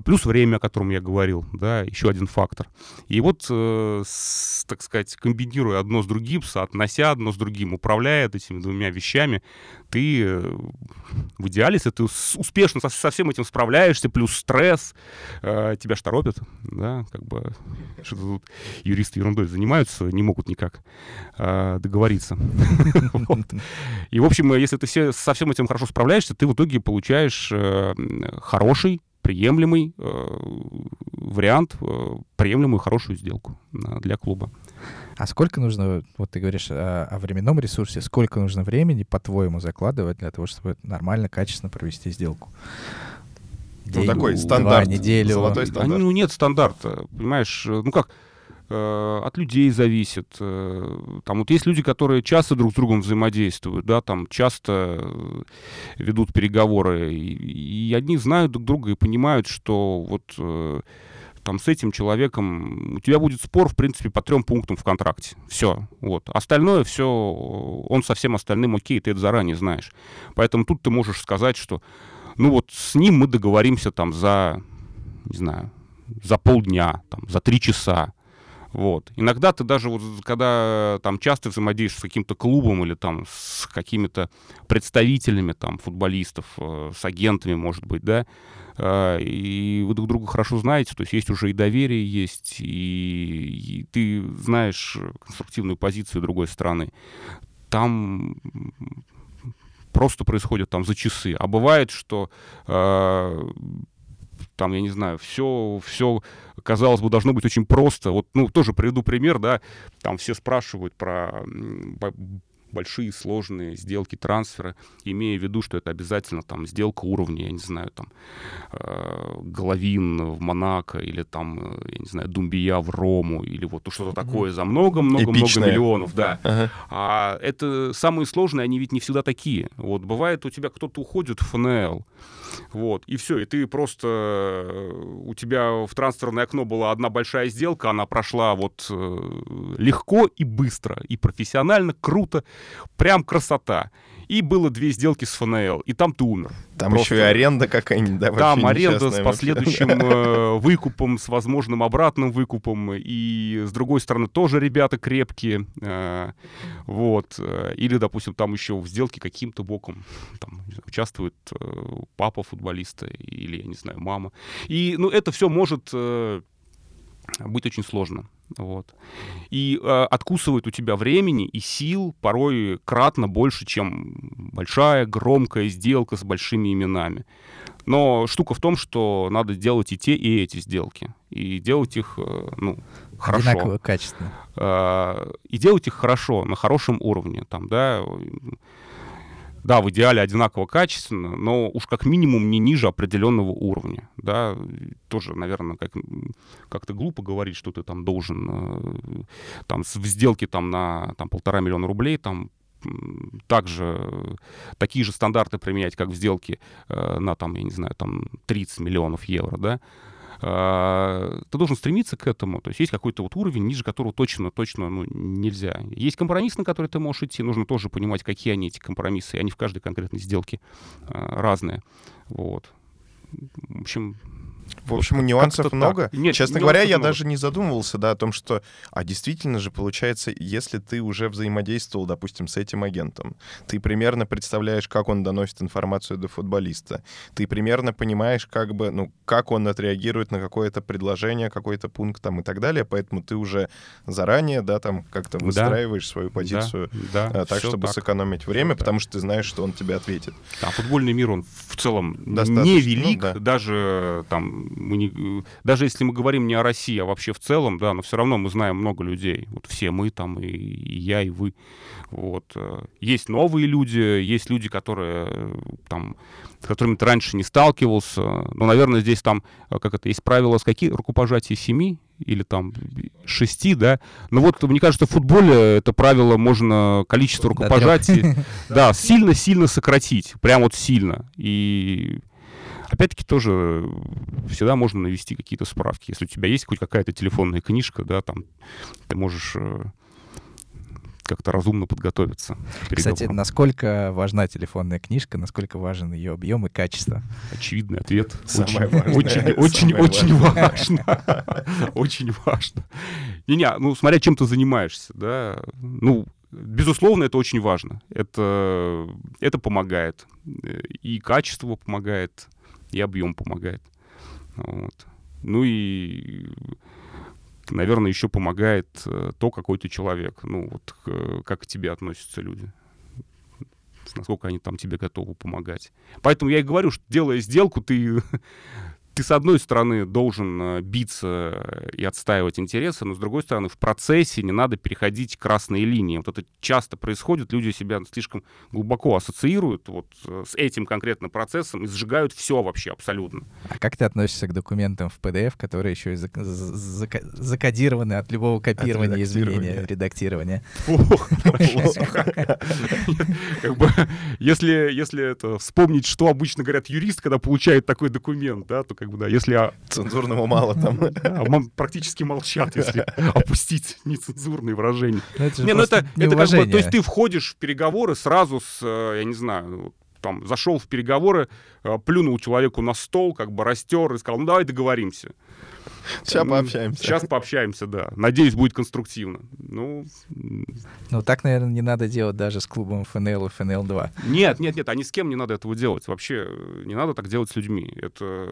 плюс время, о котором я говорил, да, еще один фактор. И вот, э, с, так сказать, комбинируя одно с другим, соотнося одно с другим, управляя этими двумя вещами, ты э, в идеале, если ты успешно со, со всем этим справляешься, плюс стресс, э, тебя ж да, как бы, что тут юристы ерундой занимаются, не могут никак э, договориться. И, в общем, если ты со всем этим хорошо справляешься, ты в итоге получаешь э, хороший, приемлемый э, вариант, э, приемлемую хорошую сделку э, для клуба. А сколько нужно, вот ты говоришь о, о временном ресурсе, сколько нужно времени, по-твоему, закладывать для того, чтобы нормально, качественно провести сделку? День, ну, такой стандарт. Два, неделю. Золотой стандарт. А, ну, нет стандарта, понимаешь, ну как, э, от людей зависит. Э, там вот есть люди, которые часто друг с другом взаимодействуют, да, там часто э, ведут переговоры, и, и одни знают друг друга и понимают, что вот там с этим человеком у тебя будет спор, в принципе, по трем пунктам в контракте. Все. Вот. Остальное все, он со всем остальным окей, ты это заранее знаешь. Поэтому тут ты можешь сказать, что ну вот с ним мы договоримся там за, не знаю, за полдня, там, за три часа. Вот. Иногда ты даже вот, когда там часто взаимодействуешь с каким-то клубом или там с какими-то представителями там футболистов, э, с агентами, может быть, да, э, и вы друг друга хорошо знаете, то есть есть уже и доверие есть, и, и ты знаешь конструктивную позицию другой стороны. Там просто происходит там за часы. А бывает, что э, там, я не знаю, все, все казалось бы, должно быть очень просто. Вот, ну, тоже приведу пример, да, там все спрашивают про большие сложные сделки трансфера, имея в виду, что это обязательно там сделка уровня, я не знаю, там э, Головин в Монако или там, э, я не знаю, Думбия в Рому или вот что-то такое за много-много-много миллионов, да. Ага. А это самые сложные, они ведь не всегда такие. Вот бывает у тебя кто-то уходит в ФНЛ, вот, и все, и ты просто... Э, у тебя в трансферное окно была одна большая сделка, она прошла вот э, легко и быстро, и профессионально, круто, прям красота и было две сделки с ФНЛ, и там ты умер. Там Просто... еще и аренда какая-нибудь, да? Там аренда с последующим э, выкупом, с возможным обратным выкупом, и с другой стороны тоже ребята крепкие, э, вот. Или, допустим, там еще в сделке каким-то боком там, участвует э, папа футболиста или, я не знаю, мама. И, ну, это все может быть очень сложно. Вот. И э, откусывает у тебя времени и сил порой кратно больше, чем большая, громкая сделка с большими именами. Но штука в том, что надо делать и те, и эти сделки. И делать их, э, ну, хорошо. Одинаково качественно. Э, и делать их хорошо, на хорошем уровне. Там, да, да, в идеале одинаково качественно, но уж как минимум не ниже определенного уровня, да, тоже, наверное, как, как-то глупо говорить, что ты там должен э, там в сделке там на там, полтора миллиона рублей там также такие же стандарты применять, как в сделке э, на там, я не знаю, там 30 миллионов евро, да, ты должен стремиться к этому. То есть есть какой-то вот уровень, ниже которого точно, точно ну, нельзя. Есть компромисс, на который ты можешь идти. Нужно тоже понимать, какие они, эти компромиссы. Они в каждой конкретной сделке а, разные. Вот. В общем, в общем, нюансов много. Нет, Честно говоря, я много. даже не задумывался, да, о том, что, а действительно же получается, если ты уже взаимодействовал, допустим, с этим агентом, ты примерно представляешь, как он доносит информацию до футболиста, ты примерно понимаешь, как бы, ну, как он отреагирует на какое-то предложение, какой-то пункт там и так далее, поэтому ты уже заранее, да, там как-то выстраиваешь да. свою позицию да, да, так, чтобы так. сэкономить время, да. потому что ты знаешь, что он тебе ответит. А футбольный мир, он в целом Достаточно, не велик, ну, да. даже там мы не, даже если мы говорим не о России, а вообще в целом, да, но все равно мы знаем много людей. Вот все мы там, и, и я, и вы. Вот. Э, есть новые люди, есть люди, которые э, там с которыми ты раньше не сталкивался. Но, наверное, здесь там, э, как это, есть правило с какие? Рукопожатия семи или там шести, да. Но вот, мне кажется, в футболе это правило можно количество рукопожатий, да, сильно-сильно сократить. Прям вот сильно. И Опять-таки тоже всегда можно навести какие-то справки. Если у тебя есть хоть какая-то телефонная книжка, да, там ты можешь э, как-то разумно подготовиться. Кстати, насколько важна телефонная книжка, насколько важен ее объем и качество? Очевидный ответ. Самое очень, важное. Очень, очень, очень важно. Очень важно. Не-не, ну, смотря чем ты занимаешься, да, ну, Безусловно, это очень важно. Это, это помогает. И качество помогает, и объем помогает. Вот. Ну и, наверное, еще помогает э, то, какой ты человек. Ну, вот как к тебе относятся люди насколько они там тебе готовы помогать. Поэтому я и говорю, что делая сделку, ты ты, с одной стороны, должен э, биться и отстаивать интересы, но, с другой стороны, в процессе не надо переходить красные линии. Вот это часто происходит, люди себя слишком глубоко ассоциируют вот э, с этим конкретным процессом и сжигают все вообще абсолютно. А как ты относишься к документам в PDF, которые еще и закодированы от любого копирования, от изменения, редактирования? Если если это вспомнить, что обычно говорят юрист, когда получает такой документ, да, то как как бы, да, если... А... Цензурного мало там. Да, практически молчат, если опустить нецензурные выражения. Это не, ну это, это как бы, то есть ты входишь в переговоры сразу с, э, я не знаю, там, зашел в переговоры, э, плюнул человеку на стол, как бы растер и сказал, ну давай договоримся. Сейчас пообщаемся. Сейчас пообщаемся, да. Надеюсь, будет конструктивно. Ну, ну так, наверное, не надо делать даже с клубом ФНЛ и ФНЛ-2. Нет, нет, нет, а ни с кем не надо этого делать. Вообще э, не надо так делать с людьми. Это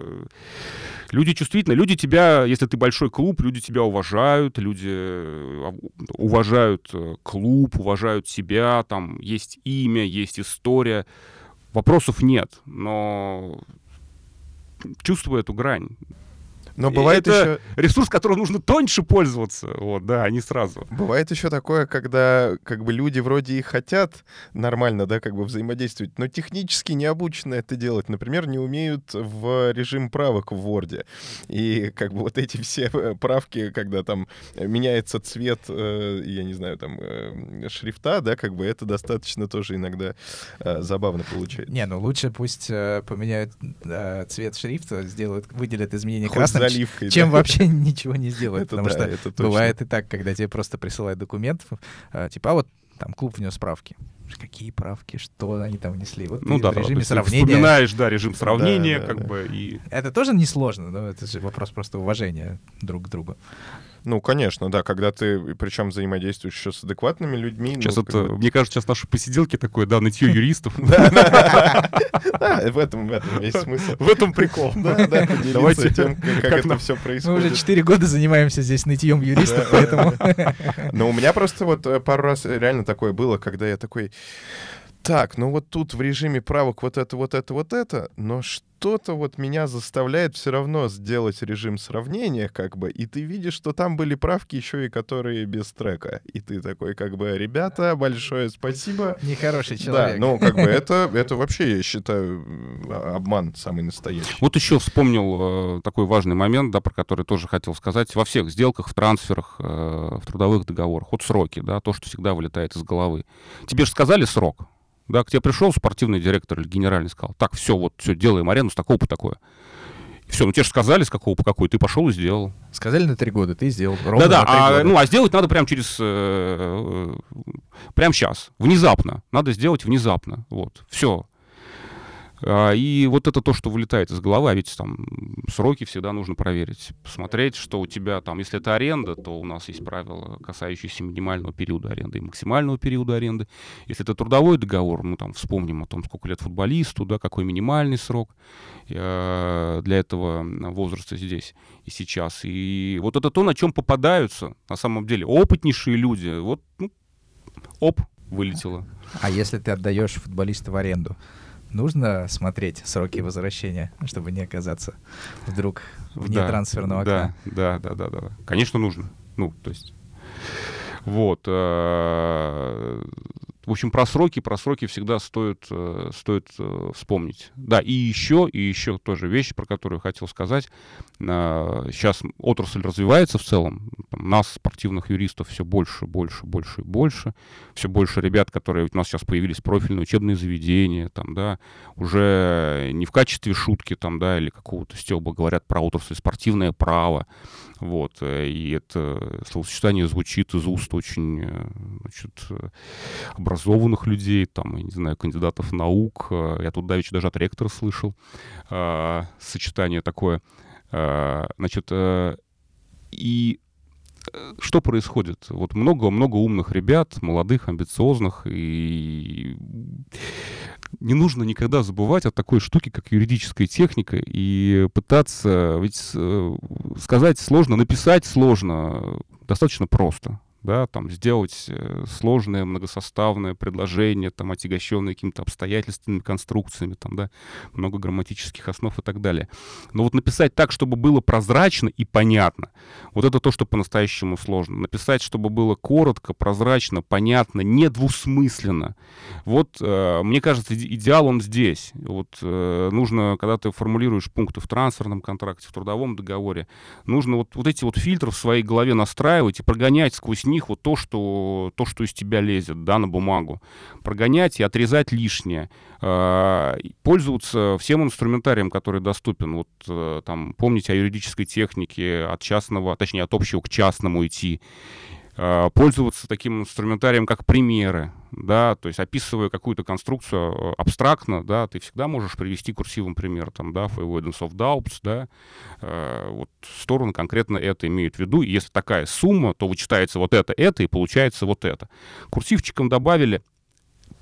люди чувствительны. Люди тебя, если ты большой клуб, люди тебя уважают, люди э, уважают э, клуб, уважают себя, там есть имя, есть история. Вопросов нет, но чувствую эту грань. Но бывает это еще... ресурс, которым нужно тоньше пользоваться, вот, да, а не сразу. Бывает еще такое, когда как бы люди вроде и хотят нормально, да, как бы взаимодействовать, но технически не обучены это делать. Например, не умеют в режим правок в Word. И как бы вот эти все э, правки, когда там меняется цвет, э, я не знаю, там, э, шрифта, да, как бы это достаточно тоже иногда забавно получается. Не, ну лучше пусть поменяют цвет шрифта, сделают, выделят изменения красным, заливкой, чем да. вообще ничего не сделают. Это потому да, что это точно. бывает и так, когда тебе просто присылают документ, э, типа, а вот там клуб внес правки. Какие правки, что они там внесли? Вот Ну да, в да, режиме сравнения. вспоминаешь, да, режим сравнения, да, как да. бы, и... Это тоже несложно, но это же вопрос просто уважения друг к другу. Ну, конечно, да, когда ты, причем взаимодействуешь еще с адекватными людьми. Сейчас ну, это, как бы- мне кажется, сейчас наши посиделки такое, да, нытье юристов. Да, в этом, весь смысл. В этом прикол. Да, да, поделиться Давайте, тем, как, это все Мы происходит. уже 4 года занимаемся здесь нытьем юристов, поэтому... Но у меня просто вот э, пару раз реально такое было, когда я такой, так, ну вот тут в режиме правок вот это, вот это, вот это, но что-то вот меня заставляет все равно сделать режим сравнения, как бы, и ты видишь, что там были правки еще и которые без трека. И ты такой, как бы, ребята, большое спасибо. Нехороший Да, человек. ну, как бы, это, это вообще, я считаю, м, обман самый настоящий. Вот еще вспомнил э, такой важный момент, да, про который тоже хотел сказать. Во всех сделках, в трансферах, э, в трудовых договорах, вот сроки, да, то, что всегда вылетает из головы. Тебе же сказали срок, да, к тебе пришел спортивный директор или генеральный, сказал, так, все, вот, все, делаем арену с такого по такое. Все, ну тебе же сказали, с какого по какой, ты пошел и сделал. Сказали на 3 года, ты сделал ровно Да-да, на 3 а, года. ну, а сделать надо прямо через... э, прямо сейчас, внезапно. Надо сделать внезапно, вот, все. И вот это то, что вылетает из головы, а ведь там сроки всегда нужно проверить. Посмотреть, что у тебя там, если это аренда, то у нас есть правила, касающиеся минимального периода аренды и максимального периода аренды. Если это трудовой договор, мы там вспомним о том, сколько лет футболисту, да, какой минимальный срок э, для этого возраста здесь и сейчас. И вот это то, на чем попадаются на самом деле опытнейшие люди. Вот, ну, оп, вылетело. А если ты отдаешь футболиста в аренду, нужно смотреть сроки возвращения, чтобы не оказаться вдруг вне Да, трансферного окна? Да, да, да, да, да. Конечно, нужно. Ну, то есть. Вот. В общем, про сроки, про сроки всегда стоит, э, стоит э, вспомнить. Да, и еще, и еще тоже вещь, про которую хотел сказать. Сейчас отрасль развивается в целом. Там нас, спортивных юристов, все больше, больше, больше и больше. Все больше ребят, которые у нас сейчас появились профильные учебные заведения, там, да, уже не в качестве шутки там, да, или какого-то стеба говорят про отрасль спортивное право. Вот, э, и это словосочетание звучит из уст очень значит, э, образованных людей, там, я не знаю, кандидатов наук. Э, Я тут давеча даже от ректора слышал э, сочетание такое. Э, Значит, и что происходит? Вот много-много умных ребят, молодых, амбициозных, и не нужно никогда забывать о такой штуке, как юридическая техника, и пытаться, ведь сказать сложно, написать сложно, достаточно просто. Да, там сделать э, сложное многосоставное предложение, там, отягощенное какими-то обстоятельственными конструкциями, там, да, много грамматических основ и так далее. Но вот написать так, чтобы было прозрачно и понятно, вот это то, что по-настоящему сложно. Написать, чтобы было коротко, прозрачно, понятно, недвусмысленно. Вот, э, мне кажется, иде- идеал он здесь. Вот э, нужно, когда ты формулируешь пункты в трансферном контракте, в трудовом договоре, нужно вот, вот эти вот фильтры в своей голове настраивать и прогонять сквозь них вот то, что, то, что из тебя лезет, да, на бумагу. Прогонять и отрезать лишнее. И Пользоваться всем инструментарием, который доступен. Вот э, там, помните о юридической технике от частного, точнее, от общего к частному идти. Э, Пользоваться таким инструментарием, как примеры, да, то есть описывая какую-то конструкцию э, абстрактно, да, ты всегда можешь привести курсивом пример, там, да, for avoidance of doubts, да, Э, вот стороны конкретно это имеют в виду, и если такая сумма, то вычитается вот это, это, и получается вот это. Курсивчиком добавили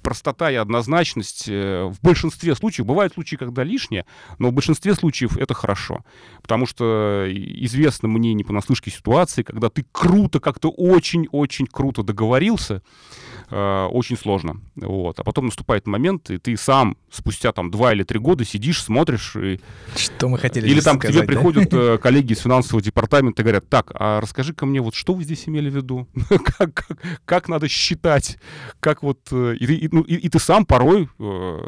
простота и однозначность э, в большинстве случаев, бывают случаи, когда лишнее, но в большинстве случаев это хорошо. Потому что известно мне не понаслышке ситуации, когда ты круто, как-то очень-очень круто договорился, э, очень сложно. Вот. А потом наступает момент, и ты сам спустя там два или три года сидишь, смотришь. И... Что мы хотели Или там сказать, к тебе да? приходят э, коллеги из финансового департамента и говорят, так, а расскажи-ка мне, вот что вы здесь имели в виду? как, как, как надо считать? Как вот... э, И, ты- и- ну, и- и ты сам порой э,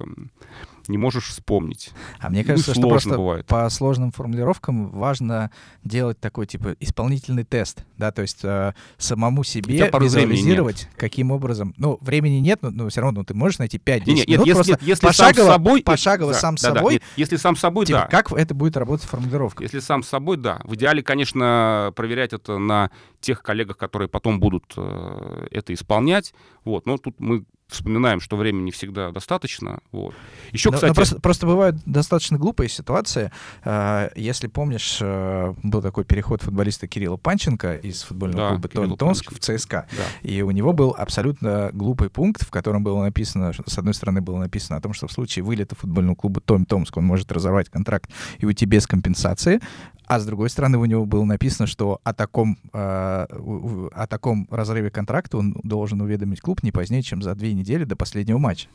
не можешь вспомнить. А мне Ну, кажется, что сложно просто бывает. по сложным формулировкам важно делать такой, типа, исполнительный тест, да, то есть э, самому себе визуализировать, каким образом, ну, времени нет, но, но все равно ну, ты можешь найти 5-10 Не, не, нет, минут если, просто нет, если сам пошагово, с собой... пошагово да, сам да, с да, собой, нет, если сам собой, типа, да. как это будет работать формулировка. Если сам собой, да. В идеале, конечно, проверять это на тех коллегах, которые потом будут э, это исполнять. Вот. Но тут мы вспоминаем, что времени всегда достаточно. Вот. Еще, Ну, ну, кстати... просто, просто бывают достаточно глупые ситуации. Э, Если помнишь, э, был такой переход футболиста Кирилла Панченко из футбольного Да, клуба Кирилл Томск в Панченко. ЦСКА. Да. И у него был абсолютно глупый пункт, в котором было написано, с одной стороны, было написано о том, что в случае вылета футбольного клуба Том Томск он может разорвать контракт и уйти без компенсации, а с другой стороны, у него было написано, что о таком, э, о таком разрыве контракта он должен уведомить клуб не позднее, чем за две недели до последнего матча.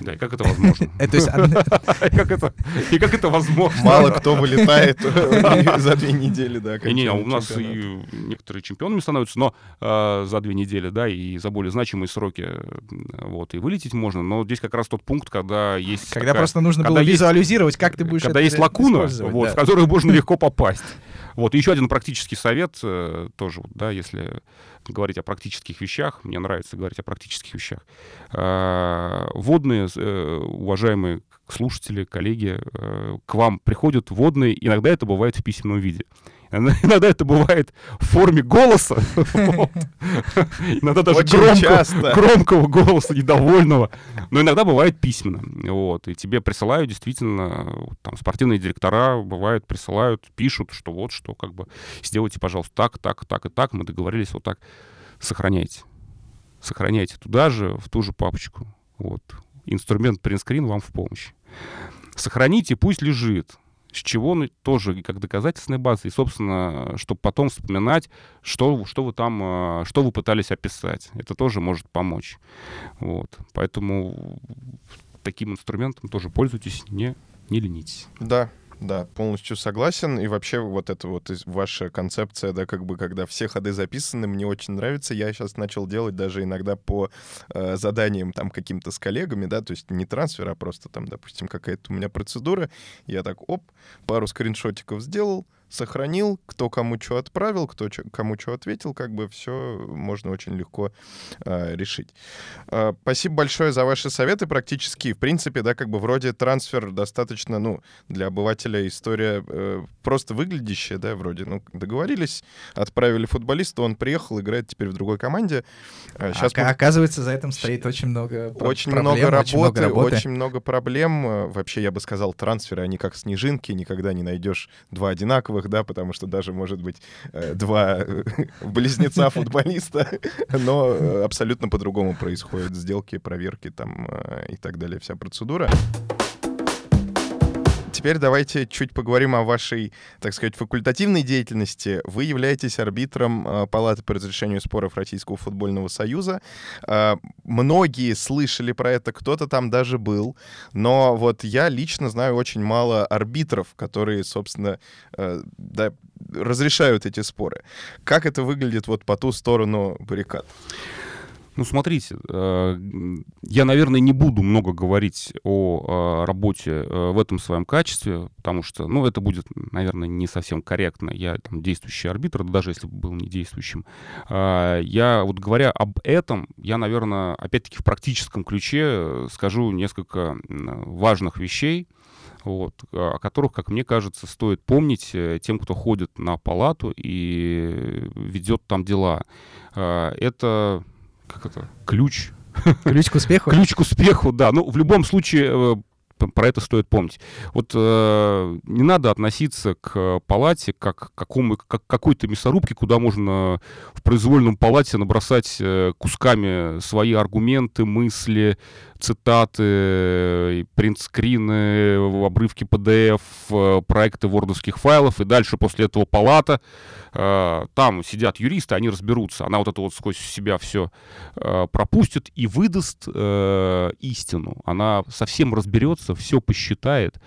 Да, и как это возможно? И как это- и как это возможно? Мало кто вылетает за две недели, да. Не, у нас и некоторые чемпионами становятся, но э, за две недели, да, и за более значимые сроки, э, вот, и вылететь можно. Но здесь как раз тот пункт, когда есть когда просто нужно было визуализировать, как ты будешь когда есть лакуна, вот, в которую можно легко попасть. Вот, и еще один практический совет э, тоже, да, если говорить о практических вещах, мне нравится говорить о практических вещах. А, Водные, э, уважаемые слушатели, коллеги, э, к вам приходят водные, иногда это бывает в письменном виде. Иногда это бывает в форме голоса. Иногда даже громкого голоса, недовольного. Но иногда бывает письменно. Вот. И тебе присылают действительно, там спортивные директора, бывает, присылают, пишут, что вот что, как бы, сделайте, пожалуйста, так, так, так и так, мы договорились вот так. Сохраняйте. Сохраняйте туда же, в ту же папочку. Вот. Инструмент принтскрин вам в помощь. Сохраните, пусть лежит. С чего ну, тоже как доказательственная база. И, собственно, чтобы потом вспоминать, что, что вы там, э, что вы пытались описать. Это тоже может помочь. Вот. Поэтому таким инструментом тоже пользуйтесь, не, не ленитесь. Да, да, полностью согласен. И вообще вот эта вот ваша концепция, да, как бы, когда все ходы записаны, мне очень нравится. Я сейчас начал делать даже иногда по э, заданиям там каким-то с коллегами, да, то есть не трансфер, а просто там, допустим, какая-то у меня процедура. Я так, оп, пару скриншотиков сделал, сохранил, кто кому что отправил, кто чё- кому что ответил, как бы все можно очень легко э, решить. Э, спасибо большое за ваши советы практически. В принципе, да, как бы вроде трансфер достаточно, ну, для обывателя история э, просто выглядящая, да, вроде, ну, договорились, отправили футболиста, он приехал, играет теперь в другой команде. А Сейчас ока- оказывается, за этим стоит очень много очень проблем, много работы, очень много работы. очень много проблем. Вообще, я бы сказал, трансферы, они как снежинки, никогда не найдешь два одинаковых, да, потому что даже, может быть, э, два э, близнеца футболиста, но э, абсолютно по-другому происходят сделки, проверки там э, и так далее, вся процедура. Теперь давайте чуть поговорим о вашей, так сказать, факультативной деятельности. Вы являетесь арбитром э, Палаты по разрешению споров Российского футбольного союза. Э, Многие слышали про это, кто-то там даже был, но вот я лично знаю очень мало арбитров, которые, собственно, э, да, разрешают эти споры. Как это выглядит вот по ту сторону баррикад? Ну, смотрите, э, я, наверное, не буду много говорить о э, работе э, в этом своем качестве, потому что, ну, это будет, наверное, не совсем корректно. Я там действующий арбитр, даже если бы был не действующим. А, Я, вот говоря об этом, я, наверное, опять-таки в практическом ключе скажу несколько важных вещей, вот, о которых, как мне кажется, стоит помнить тем, кто ходит на палату и ведет там дела. Это как это, ключ, Ключ к успеху? ключ к успеху, да. Ну, в любом случае, э, про это стоит помнить. Вот э, не надо относиться к палате как к какому, как какой-то мясорубке, куда можно в произвольном палате набросать э, кусками свои аргументы, мысли, цитаты, принтскрины, обрывки PDF, э, проекты вордовских файлов, и дальше после этого палата. Э, там сидят юристы, они разберутся. Она вот это вот сквозь себя все э, пропустит и выдаст истину. Она совсем разберется, все посчитает,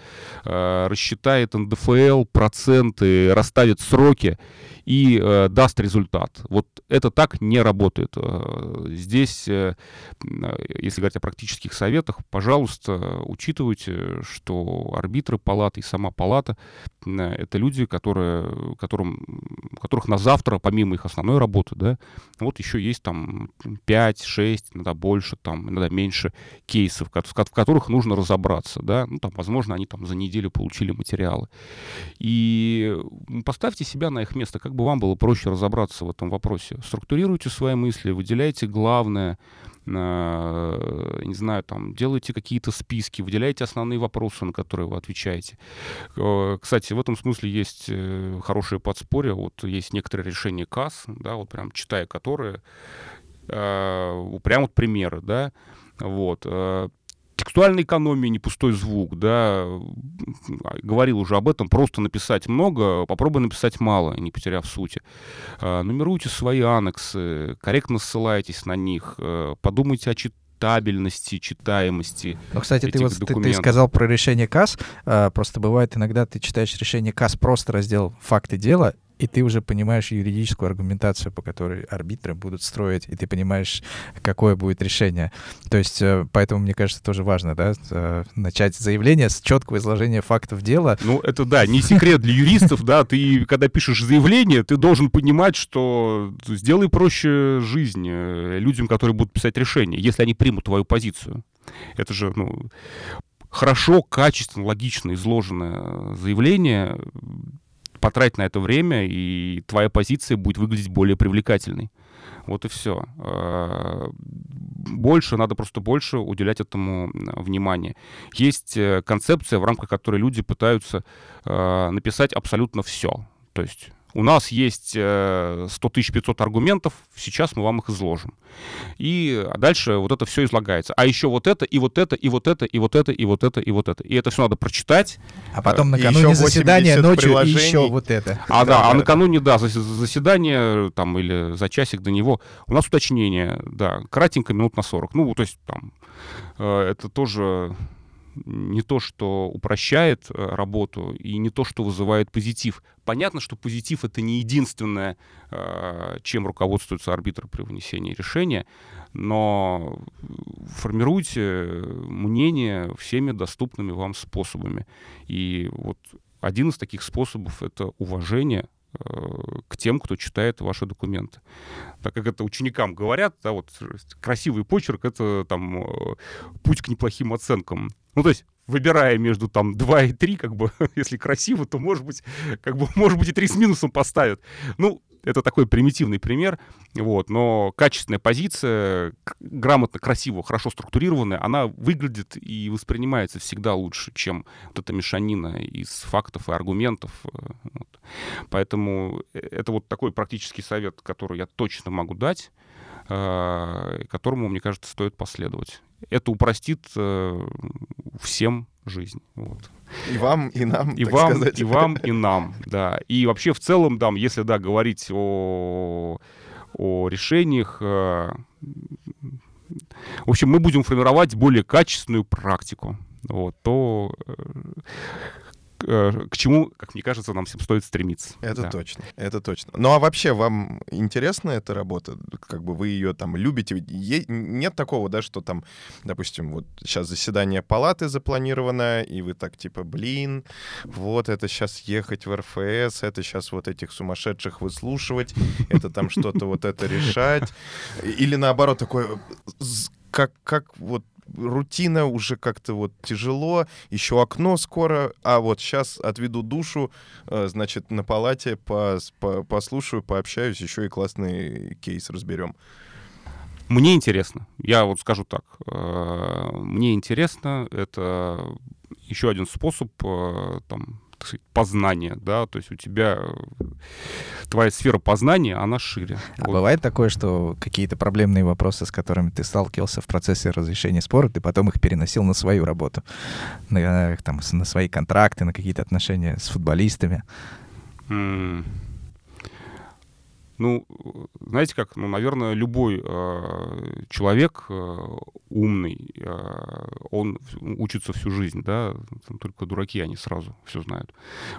рассчитает НДФЛ, проценты, расставит сроки и э, даст результат. Вот это так не работает. Э, здесь, э, если говорить о практических советах, пожалуйста, учитывайте, что арбитры палаты и сама палата — это люди, которые, которым, которых на завтра, помимо их основной работы, да, вот еще есть там 5-6, иногда больше, там, иногда меньше кейсов, в которых нужно разобраться, да, ну, там, возможно, они там за неделю получили материалы. И поставьте себя на их место, как бы вам было проще разобраться в этом вопросе. Структурируйте свои мысли, выделяйте главное, э, не знаю, там, делайте какие-то списки, выделяйте основные вопросы, на которые вы отвечаете. Э, кстати, в этом смысле есть э, хорошее подспорье. Вот есть некоторые решения КАС, да, вот прям читая которые, э, прям вот примеры, да, вот текстуальной экономии, не пустой звук, да, говорил уже об этом, просто написать много, попробуй написать мало, не потеряв сути. А, нумеруйте свои аннексы, корректно ссылайтесь на них, э, подумайте о читабельности, читаемости. Ну, кстати, ты вот ты, ты сказал про решение КАС. А, просто бывает иногда ты читаешь решение КАС просто раздел факты дела, и ты уже понимаешь юридическую аргументацию, по которой арбитры будут строить, и ты понимаешь, какое будет решение. То есть, э, поэтому, мне кажется, тоже важно, да, начать заявление с четкого изложения фактов дела. Ну, это, да, не секрет для юристов, да, ты, когда пишешь заявление, ты должен понимать, что сделай проще жизнь э, людям, которые будут писать решение, если они примут твою позицию. Это же, ну, хорошо, качественно, логично изложенное заявление потратить на это время, и твоя позиция будет выглядеть более привлекательной. Вот и все. А, больше, надо просто больше уделять этому внимание. Есть э, концепция, в рамках которой люди пытаются а, написать абсолютно все. То есть у нас есть 100 500 аргументов, сейчас мы вам их изложим. И дальше вот это все излагается. А еще вот это, и вот это, и вот это, и вот это, и вот это, и вот это. И это все надо прочитать. А потом накануне заседания ночью и еще вот это. А да, да а накануне, да, заседание там или за часик до него у нас уточнение, да, кратенько, минут на 40. Ну, то есть там э, это тоже не то, что упрощает э, работу, и не то, что вызывает позитив. Понятно, что позитив — это не единственное, э, чем руководствуется арбитр при вынесении решения, но формируйте мнение всеми доступными вам способами. И вот один из таких способов — это уважение к тем, кто читает ваши документы. Так как это ученикам говорят, да, вот красивый почерк — это там э, путь к неплохим оценкам. Ну, то есть выбирая между там 2 и 3, как бы, если красиво, то, может быть, как бы, может быть, и 3 с минусом поставят. Ну, это такой примитивный пример, вот, но качественная позиция, грамотно, красиво, хорошо структурированная, она выглядит и воспринимается всегда лучше, чем вот эта мешанина из фактов и аргументов. Э, вот. Поэтому э, это вот такой практический совет, который я точно могу дать, э, которому, мне кажется, стоит последовать. Это упростит всем жизнь. Вот. И вам, и нам, и вам, сказать. И вам, и нам, да. И вообще в целом, да, если, да, говорить о, о решениях, э, в общем, мы будем формировать более качественную практику, вот, то э, к чему, как мне кажется, нам всем стоит стремиться. Это да. точно, это точно. Ну а вообще вам интересна эта работа? Как бы вы ее там любите? Е- нет такого, да, что там, допустим, вот сейчас заседание палаты запланировано, и вы так типа, блин, вот это сейчас ехать в РФС, это сейчас вот этих сумасшедших выслушивать, это там что-то вот это решать. Или наоборот, такой, как, как вот рутина, уже как-то вот тяжело, еще окно скоро, а вот сейчас отведу душу, э, значит, на палате по, по, послушаю, пообщаюсь, еще и классный кейс разберем. Мне интересно, я вот скажу так, э, мне интересно, это еще один способ э, там, так сказать, познания, да, то есть у тебя э, твоя сфера познания, она шире. А вот. бывает такое, что какие-то проблемные вопросы, с которыми ты сталкивался в процессе разрешения спора, ты потом их переносил на свою работу, на, там, на свои контракты, на какие-то отношения с футболистами? Mm. Ну, знаете как, ну, наверное, любой э, человек э, умный, э, он учится всю жизнь, да, Там только дураки, они сразу все знают.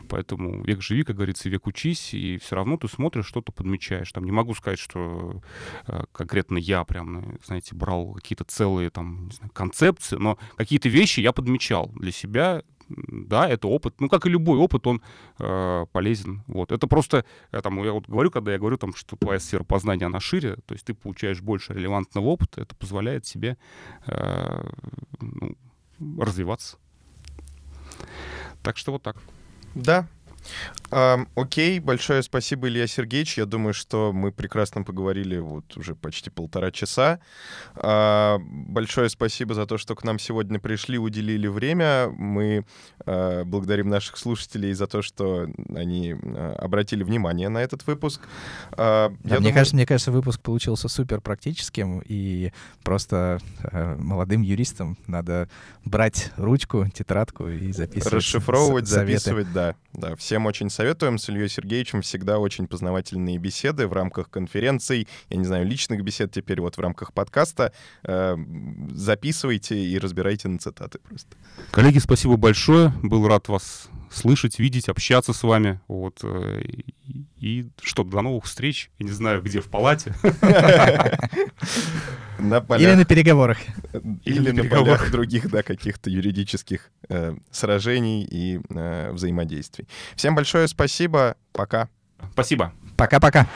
Поэтому век живи, как говорится, век учись, и все равно ты смотришь, что-то подмечаешь. Там не могу сказать, что э, конкретно я прям, знаете, брал какие-то целые там знаю, концепции, но какие-то вещи я подмечал для себя, да, это опыт. Ну, как и любой опыт, он э, полезен. Вот. Это просто, я, там, я вот говорю, когда я говорю, там, что твоя сфера познания, она шире, то есть ты получаешь больше релевантного опыта, это позволяет себе э, ну, развиваться. Так что вот так. Да, Um, окей, большое спасибо, Илья Сергеевич. Я думаю, что мы прекрасно поговорили вот уже почти полтора часа. Uh, большое спасибо за то, что к нам сегодня пришли, уделили время. Мы uh, благодарим наших слушателей за то, что они uh, обратили внимание на этот выпуск. Да, мне, думаю... кажется, мне кажется, выпуск получился супер практическим, и просто э, молодым юристам надо брать ручку, тетрадку и записывать. Расшифровывать, записывать, да. да. Всем очень советуем. С Ильей Сергеевичем всегда очень познавательные беседы в рамках конференций, я не знаю, личных бесед теперь вот в рамках подкаста. Э, записывайте и разбирайте на цитаты просто. Коллеги, спасибо большое. Был рад вас слышать, видеть, общаться с вами. Вот. Э, и, и что, до новых встреч. Я не знаю, где, в палате. На полях. Или на переговорах. Или, Или на, на полях других, да, каких-то юридических э, сражений и э, взаимодействий. Всем большое спасибо. Пока. Спасибо. Пока-пока.